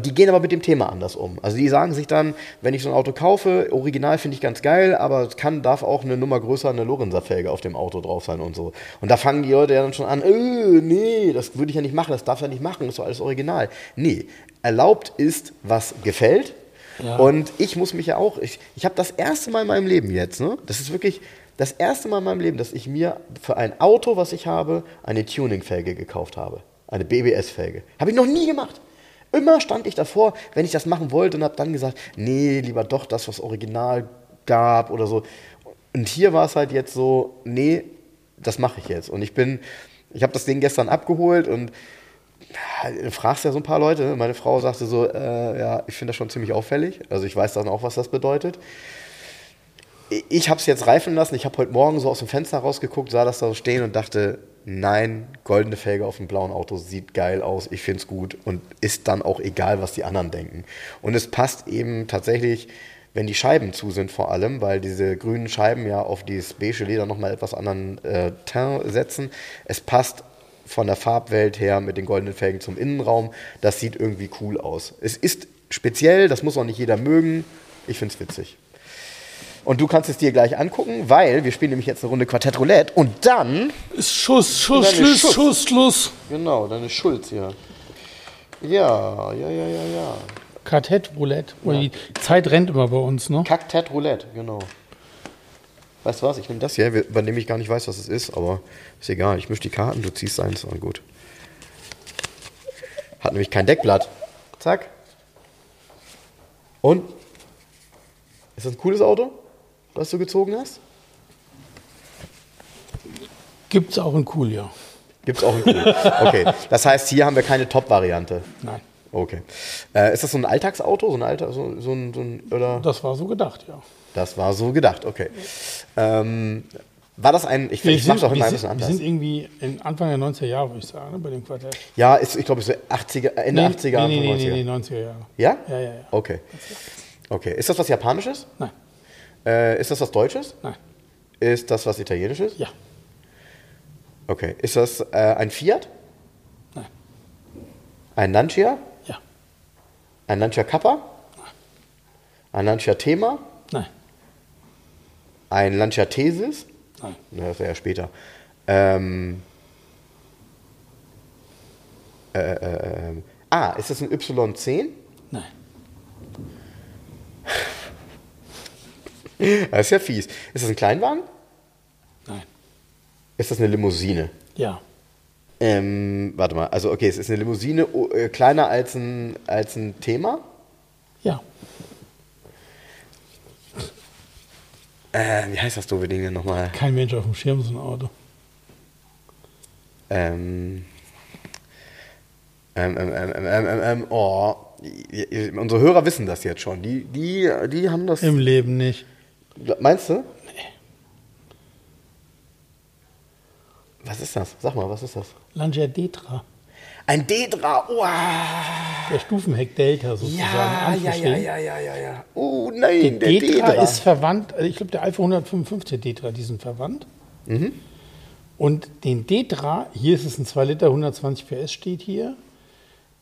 Die gehen aber mit dem Thema anders um. Also die sagen sich dann, wenn ich so ein Auto kaufe, original finde ich ganz geil, aber es kann, darf auch eine Nummer größer eine Lorenzer-Felge auf dem Auto drauf sein und so. Und da fangen die Leute ja dann schon an, äh, nee, das würde ich ja nicht machen, das darf ja nicht machen, das ist doch alles original. Nee, erlaubt ist, was gefällt. Ja. Und ich muss mich ja auch, ich, ich habe das erste Mal in meinem Leben jetzt, ne? Das ist wirklich das erste Mal in meinem Leben, dass ich mir für ein Auto, was ich habe, eine Tuning-Felge gekauft habe. Eine BBS-Felge. Habe ich noch nie gemacht. Immer stand ich davor, wenn ich das machen wollte und habe dann gesagt, nee, lieber doch das, was original gab oder so. Und hier war es halt jetzt so, nee, das mache ich jetzt. Und ich bin, ich habe das Ding gestern abgeholt und du fragst ja so ein paar Leute. ne? Meine Frau sagte so, äh, ja, ich finde das schon ziemlich auffällig. Also ich weiß dann auch, was das bedeutet. Ich habe es jetzt reifen lassen. Ich habe heute Morgen so aus dem Fenster rausgeguckt, sah das da so stehen und dachte, nein, goldene Felge auf dem blauen Auto sieht geil aus. Ich finde es gut und ist dann auch egal, was die anderen denken. Und es passt eben tatsächlich wenn die Scheiben zu sind vor allem, weil diese grünen Scheiben ja auf dieses beige Leder nochmal etwas anderen äh, Teint setzen. Es passt von der Farbwelt her mit den goldenen Felgen zum Innenraum. Das sieht irgendwie cool aus. Es ist speziell, das muss auch nicht jeder mögen. Ich finde es witzig. Und du kannst es dir gleich angucken, weil wir spielen nämlich jetzt eine Runde Quartett Roulette und dann. Ist Schuss, Schuss, Dann ist Schluss, Schuss, Schluss. Genau, dann ist Schulz hier. Ja, ja, ja, ja, ja. Quartett Roulette. Oder Die Zeit rennt immer bei uns, ne? Kaktet Roulette, genau. Weißt du was? Ich nehme das hier, bei dem ich gar nicht weiß, was es ist, aber ist egal. Ich mische die Karten, du ziehst eins, und gut. Hat nämlich kein Deckblatt. Zack. Und? Ist das ein cooles Auto, was du gezogen hast? Gibt's auch in Cool, ja. Gibt's auch ein cool. Okay, das heißt, hier haben wir keine Top-Variante. Nein. Okay. Äh, ist das so ein Alltagsauto, so ein Alter, so, so ein, so ein oder? Das war so gedacht, ja. Das war so gedacht, okay. Ähm, war das ein, ich, ich mach's auch immer wir ein bisschen wir anders. sind irgendwie in Anfang der 90er Jahre, würde ich sagen, ne, bei dem Quartett. Ja, ist, ich glaube, so 80er, Ende 80er, nee, nee, Anfang nee, 90er. nee, nee, 90er Jahre. Ja? Ja, ja, ja. Okay. Okay. Ist das was Japanisches? Nein, Äh, ist das was Deutsches? nein, Ist das was Italienisches? ja, Okay. Ist das äh, ein Fiat? nein, Ein Lancia? ja, Ein Lancia Kappa? Ein Lancia Thema? nein, Ein Lancia Thesis? nein, Na, das wäre ja später. Ähm, äh, äh, ähm, ah, ist das ein Y10? nein, [LAUGHS] Das ist ja fies. Ist das ein Kleinwagen? nein, Ist das eine Limousine? ja, Ähm, warte mal, also okay, es ist eine Limousine oh, äh, kleiner als ein, als ein Thema. ja, Äh, wie heißt das doofe Ding denn nochmal? kein Mensch auf dem Schirm so ein Auto. Ähm, ähm, ähm, ähm, ähm, ähm, ähm, oh, i- i- unsere Hörer wissen das jetzt schon. Die, die, die haben das. Im Leben nicht. Meinst du? Was ist das? Sag mal, was ist das? Lancia Detra, Ein Dedra. Oh, der Stufenheck Delta sozusagen. ja, ja, ja, ja, ja, ja, ja. Oh nein, Der der Detra, Dedra. ist verwandt, also ich glaube der Alpha 155 Detra, die sind verwandt. Mhm. Und den Detra, hier ist es ein 2 Liter, 120 PS steht hier,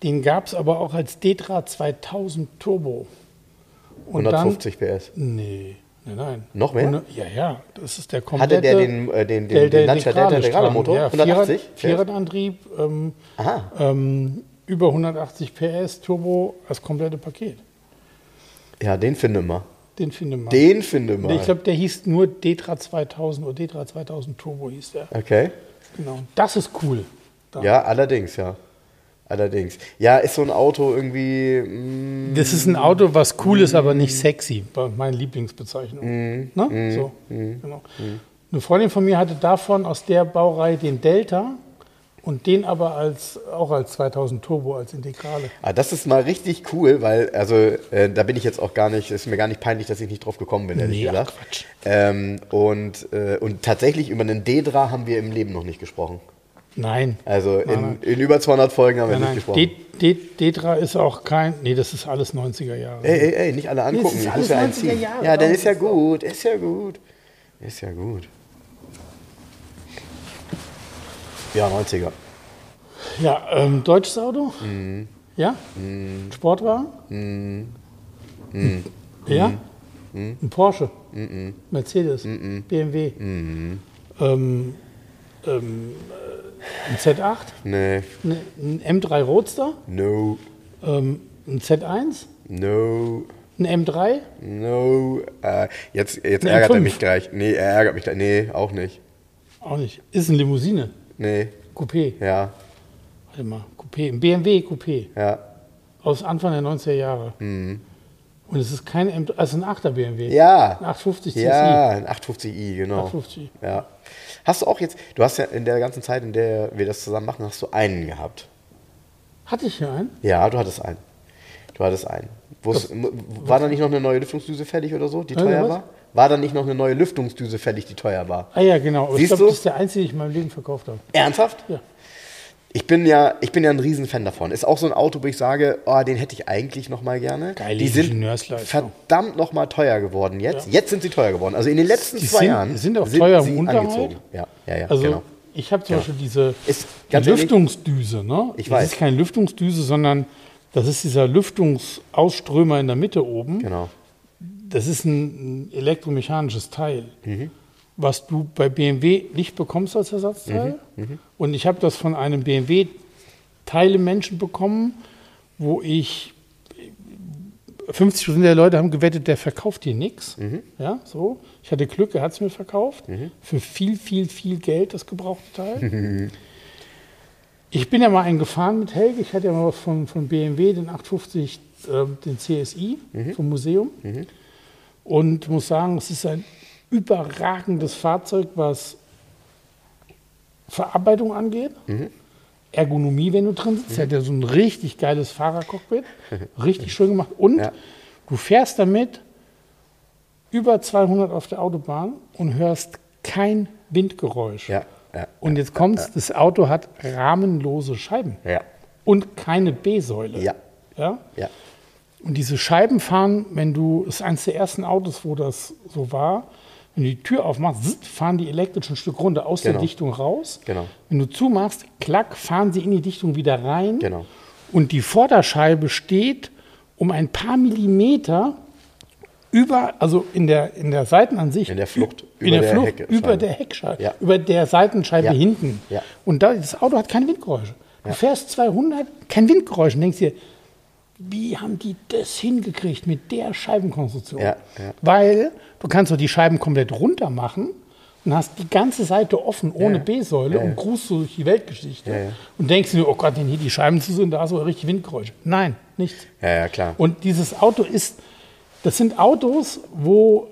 den gab es aber auch als Detra 2000 Turbo. Und 150 PS. Dann, nee, nein, nein. Noch mehr? Und, ja, ja, das ist der komplette... Hatte der den, äh, den, den, Delta den Lancia Delta Integrale Integrale Motor? Ja, 180? Vierrad- Vierradantrieb, ähm, ähm, über 180 PS, Turbo, das komplette Paket. Ja, den finde mal. Den finde man. Den finde mal. Ich glaube, der hieß nur Detra 2000 oder Detra 2000 Turbo hieß der. Okay. Genau. Das ist cool. Da. Ja, allerdings, ja. Allerdings. Ja, ist so ein Auto irgendwie. mm, Das ist ein Auto, was cool ist, aber nicht sexy. Meine Lieblingsbezeichnung. Mhm. Ne? So, genau. Eine Freundin von mir hatte davon aus der Baureihe den Delta und den aber als, auch als 2000 Turbo, als Integrale. Ah, das ist mal richtig cool, weil, also, äh, da bin ich jetzt auch gar nicht, ist mir gar nicht peinlich, dass ich nicht drauf gekommen bin, ehrlich Nee, gesagt. Quatsch. Ähm, und, äh, und tatsächlich über einen Dedra haben wir im Leben noch nicht gesprochen. Nein. Also in, Nein, in über 200 Folgen haben wir Nein, nicht nein. gesprochen. De, De, Detra ist auch kein. Nee, das ist alles 90er Jahre. Ey, ey, ey, nicht alle angucken. ist ich alles ja 90er einziehen. Jahre, Ja, dann ist ja ist das gut, ist ja gut. Ist ja gut. Ja, 90er. Ja, ähm, deutsches Auto? Mhm. Ja? Sportwagen? Mhm. Ja? Ein Porsche? Mercedes? BMW? Ähm, ähm, äh, ein Z8? Nee, Ne- Ein M3 Roadster? no, Ähm, ein Z1? no, Ein M3? no. Äh, jetzt jetzt ärgert er M5. mich gleich. Nee, er ärgert mich gleich. Nee, auch nicht. Auch nicht. Ist eine Limousine. Nee, Coupé. ja, Warte mal. Coupé. Ein BMW Coupé. ja. Aus Anfang der 90er Jahre. Und es ist kein M3, also ein 8er BMW. Mhm. Ja. Ein 850 CSI. Ja, ein 850i, genau. 850. Ja. Hast du auch jetzt, du hast ja in der ganzen Zeit, in der wir das zusammen machen, hast du einen gehabt. Hatte ich hier einen? Ja, du hattest einen. Du hattest einen. Wo's, war da nicht noch eine neue Lüftungsdüse fällig oder so, die teuer was? war? War da nicht noch eine neue Lüftungsdüse fällig, die teuer war? Ah ja, genau. Aber ich Siehst glaube, das ist der einzige, den ich in meinem Leben verkauft habe. Ernsthaft? Ja. Ich bin ja, ich bin ja ein Riesenfan davon. Ist auch so ein Auto, wo ich sage, oh, den hätte ich eigentlich noch mal gerne. Geile die sind verdammt noch mal teuer geworden jetzt. Jetzt sind sie teuer geworden. Also in den letzten Die zwei sind- Jahren sind auch teuer im sie Unterhalt. angezogen. Ja, ja, ja, Also genau. ich habe zum Ja. Beispiel diese Ist- die Lüftungsdüse. Ne? Ich das weiß. ist keine Lüftungsdüse, sondern das ist dieser Lüftungsausströmer in der Mitte oben. Genau. Das ist ein, ein elektromechanisches Teil, Mhm. Was du bei BMW nicht bekommst als Ersatzteil. Mhm. Und ich habe das von einem BMW Teilemenschen bekommen, wo ich 50 Prozent der Leute haben gewettet, der verkauft dir nichts. Mhm. Ja, so. Ich hatte Glück, er hat es mir verkauft. Für viel, viel, viel Geld, das gebrauchte Teil. ich bin ja mal einen gefahren mit Helge. Ich hatte ja mal von, von BMW, den 850, ähm, den CSI vom Museum. Und muss sagen, es ist ein überragendes Fahrzeug, was Verarbeitung angeht. Ergonomie, wenn du drin sitzt. Er hat ja so ein richtig geiles Fahrercockpit. [LAUGHS] Richtig schön gemacht. Und Ja. du fährst damit über 200 auf der Autobahn und hörst kein Windgeräusch. Ja, ja, Und jetzt kommt's, das Auto hat rahmenlose Scheiben und keine B-Säule. ja, Ja? ja. Und diese Scheiben fahren, wenn du, das ist eines der ersten Autos, wo das so war, wenn du die Tür aufmachst, fahren die elektrisch ein Stück runter aus der Genau. Dichtung raus. Genau. Wenn du zumachst, klack, fahren sie in die Dichtung wieder rein. Genau. Und die Vorderscheibe steht um ein paar Millimeter über, also in der, in der Seitenansicht. In der Flucht in über der der Flucht Heckscheibe. über der Heckscheibe, Ja. über der Seitenscheibe Ja. hinten. Ja. Und da, das Auto hat keine Windgeräusche. Du fährst 200, kein Windgeräusch und denkst dir, wie haben die das hingekriegt mit der Scheibenkonstruktion? Ja, ja. Weil du kannst doch die Scheiben komplett runter machen und hast die ganze Seite offen ohne Ja. B-Säule und grußt so durch die Weltgeschichte und denkst dir, oh Gott, wenn hier die Scheiben zu sind, da hast du richtig Windgeräusche. Nein, nichts. Ja, ja, klar. Und dieses Auto ist, das sind Autos, wo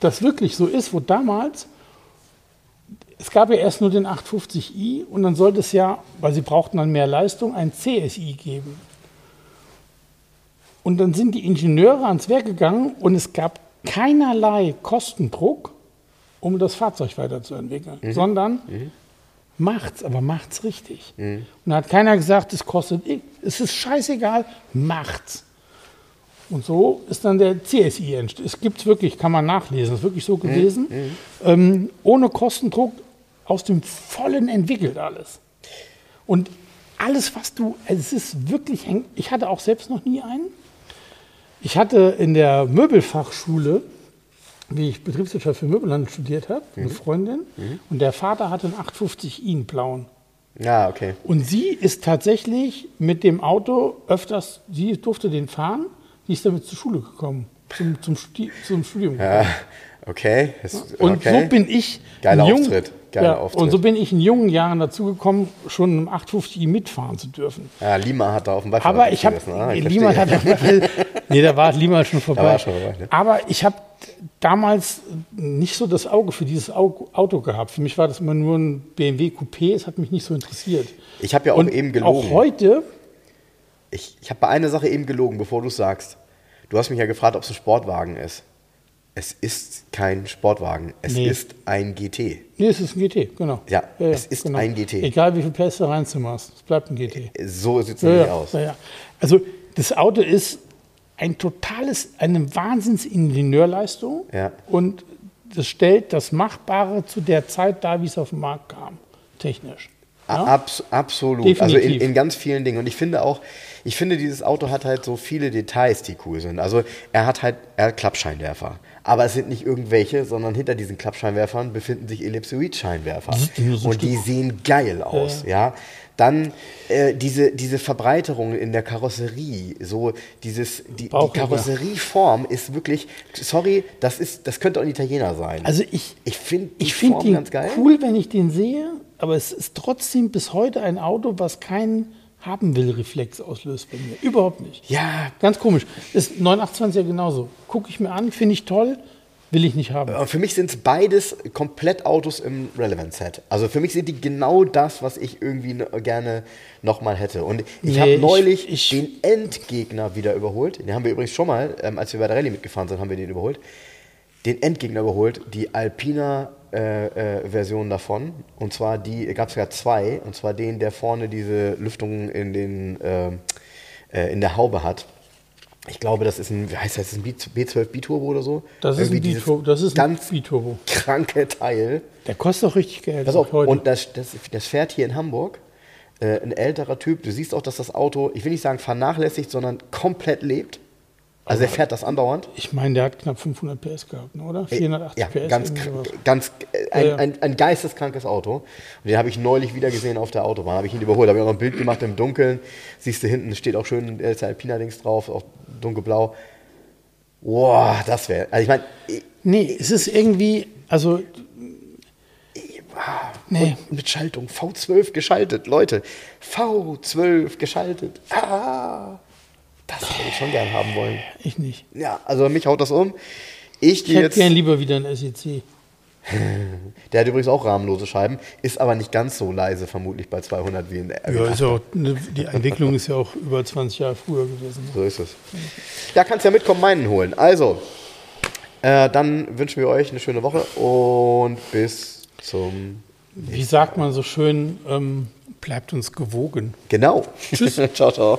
das wirklich so ist, wo damals, es gab ja erst nur den 850i und dann sollte es ja, weil sie brauchten dann mehr Leistung, ein CSI geben. Und dann sind die Ingenieure ans Werk gegangen und es gab keinerlei Kostendruck, um das Fahrzeug weiterzuentwickeln, sondern macht's, aber macht's richtig. Und da hat keiner gesagt, es kostet, es ist scheißegal, macht's. Und so ist dann der CSI entstanden. Es gibt wirklich, kann man nachlesen, ist wirklich so gewesen. Ähm, ohne Kostendruck aus dem Vollen entwickelt alles. Und alles, was du, also es ist wirklich, ich hatte auch selbst noch nie einen. Ich hatte in der Möbelfachschule, wie ich Betriebswirtschaft für Möbelhandel studiert habe, eine Freundin. Und der Vater hatte einen 850i, einen blauen. Ja, okay. Und sie ist tatsächlich mit dem Auto öfters, sie durfte den fahren, die ist damit zur Schule gekommen, zum, zum, Studi zum Studium gekommen. Ja, okay. Das- Und okay. so bin ich Geiler Auftritt, geiler ja, Auftritt. Und so bin ich in jungen Jahren dazu gekommen, schon im 850i mitfahren zu dürfen. Ja, Lima hat da auf dem Beifahrer Aber ich habe, gesessen, ah, Lima hat, [LAUGHS] nee, da war Lima schon vorbei. war schon vorbei, ne? Aber ich habe damals nicht so das Auge für dieses Au- Auto gehabt. Für mich war das immer nur ein BMW Coupé, es hat mich nicht so interessiert. Ich habe ja auch Und eben gelogen. auch heute, Ich, ich habe bei einer Sache eben gelogen, bevor du es sagst. Du hast mich ja gefragt, ob es ein Sportwagen ist. Es ist kein Sportwagen. Es Nee. ist ein GT. nee, es ist ein GT, genau. Ja, es ist ein GT. Egal wie viel PS du reinzimmerst, es bleibt ein GT. So sieht es Ja, nämlich ja, aus. ja, ja. Also das Auto ist ein totales, eine Wahnsinns-Ingenieurleistung Ja. und das stellt das Machbare zu der Zeit dar, wie es auf den Markt kam, technisch. Ja? Abs absolut. Also in, Definitiv. in ganz vielen Dingen. Und ich finde auch, ich finde, dieses Auto hat halt so viele Details, die cool sind. Also er hat halt, er hat Klappscheinwerfer. Aber es sind nicht irgendwelche, sondern hinter diesen Klappscheinwerfern befinden sich Ellipsoid-Scheinwerfer. Und die sehen geil aus, ja. Dann äh, diese, diese Verbreiterung in der Karosserie, so dieses, die, die. Karosserieform ist wirklich, sorry, das ist, das könnte auch ein Italiener sein. Also ich, ich finde ich finde Form den ganz geil. cool, wenn ich den sehe, aber es ist trotzdem bis heute ein Auto, was keinen haben will Reflex auslöst bei mir. Überhaupt nicht. Ja, Ganz komisch. Ist 928 ja genauso. Gucke ich mir an, finde ich toll, will ich nicht haben. Für mich sind es beides komplett Autos im Relevant-Set. Also für mich sind die genau das, was ich irgendwie gerne nochmal hätte. Und ich Nee, habe ich- neulich ich- den Endgegner wieder überholt. Den haben wir übrigens schon mal, ähm, als wir bei der Rallye mitgefahren sind, haben wir den überholt. Den Endgegner überholt, die Alpina äh, äh, Version davon. Und zwar die, gab es ja zwei. Und zwar den, der vorne diese Lüftung in, den, äh, äh, in der Haube hat. Ich glaube, das ist ein, wie heißt das, ein B12 Biturbo oder so? Das ist ein Biturbo. Das ist ein ganz Biturbo. Kranke Teil. Der kostet auch richtig Geld. Pass auf, und das, das, das fährt hier in Hamburg. Äh, ein älterer Typ. Du siehst auch, dass das Auto, ich will nicht sagen vernachlässigt, sondern komplett lebt. Also er fährt das andauernd. Ich meine, der hat knapp 500 PS gehabt, ne, oder? 480 ja, PS. Ganz, ganz ein, ja, ja. Ein, ein, geisteskrankes Auto. Und den habe ich neulich wieder gesehen auf der Autobahn. Habe ich ihn überholt. Habe ich auch noch ein Bild gemacht im Dunkeln. Siehst du hinten steht auch schön äh, Alpina-Dings drauf, auch dunkelblau. Boah, das wäre. Also ich meine. Nee, es ist irgendwie. Also. Nee. Mit Schaltung. V12 geschaltet, Leute. V12 geschaltet. Ah. Das würde ich schon gern haben wollen. Ich nicht. Ja, also mich haut das um. Ich, ich hätte gern lieber wieder ein SEC. [LAUGHS] Der hat übrigens auch rahmenlose Scheiben, ist aber nicht ganz so leise vermutlich bei 200 wie in der Ja, ist auch, ne, die Entwicklung ist ja auch über 20 Jahre früher gewesen. So ist es. Ja, kannst ja mitkommen, meinen holen. Also, äh, dann wünschen wir euch eine schöne Woche und bis zum. Wie sagt man so schön, ähm, bleibt uns gewogen. Genau. Tschüss. [LAUGHS] ciao, ciao.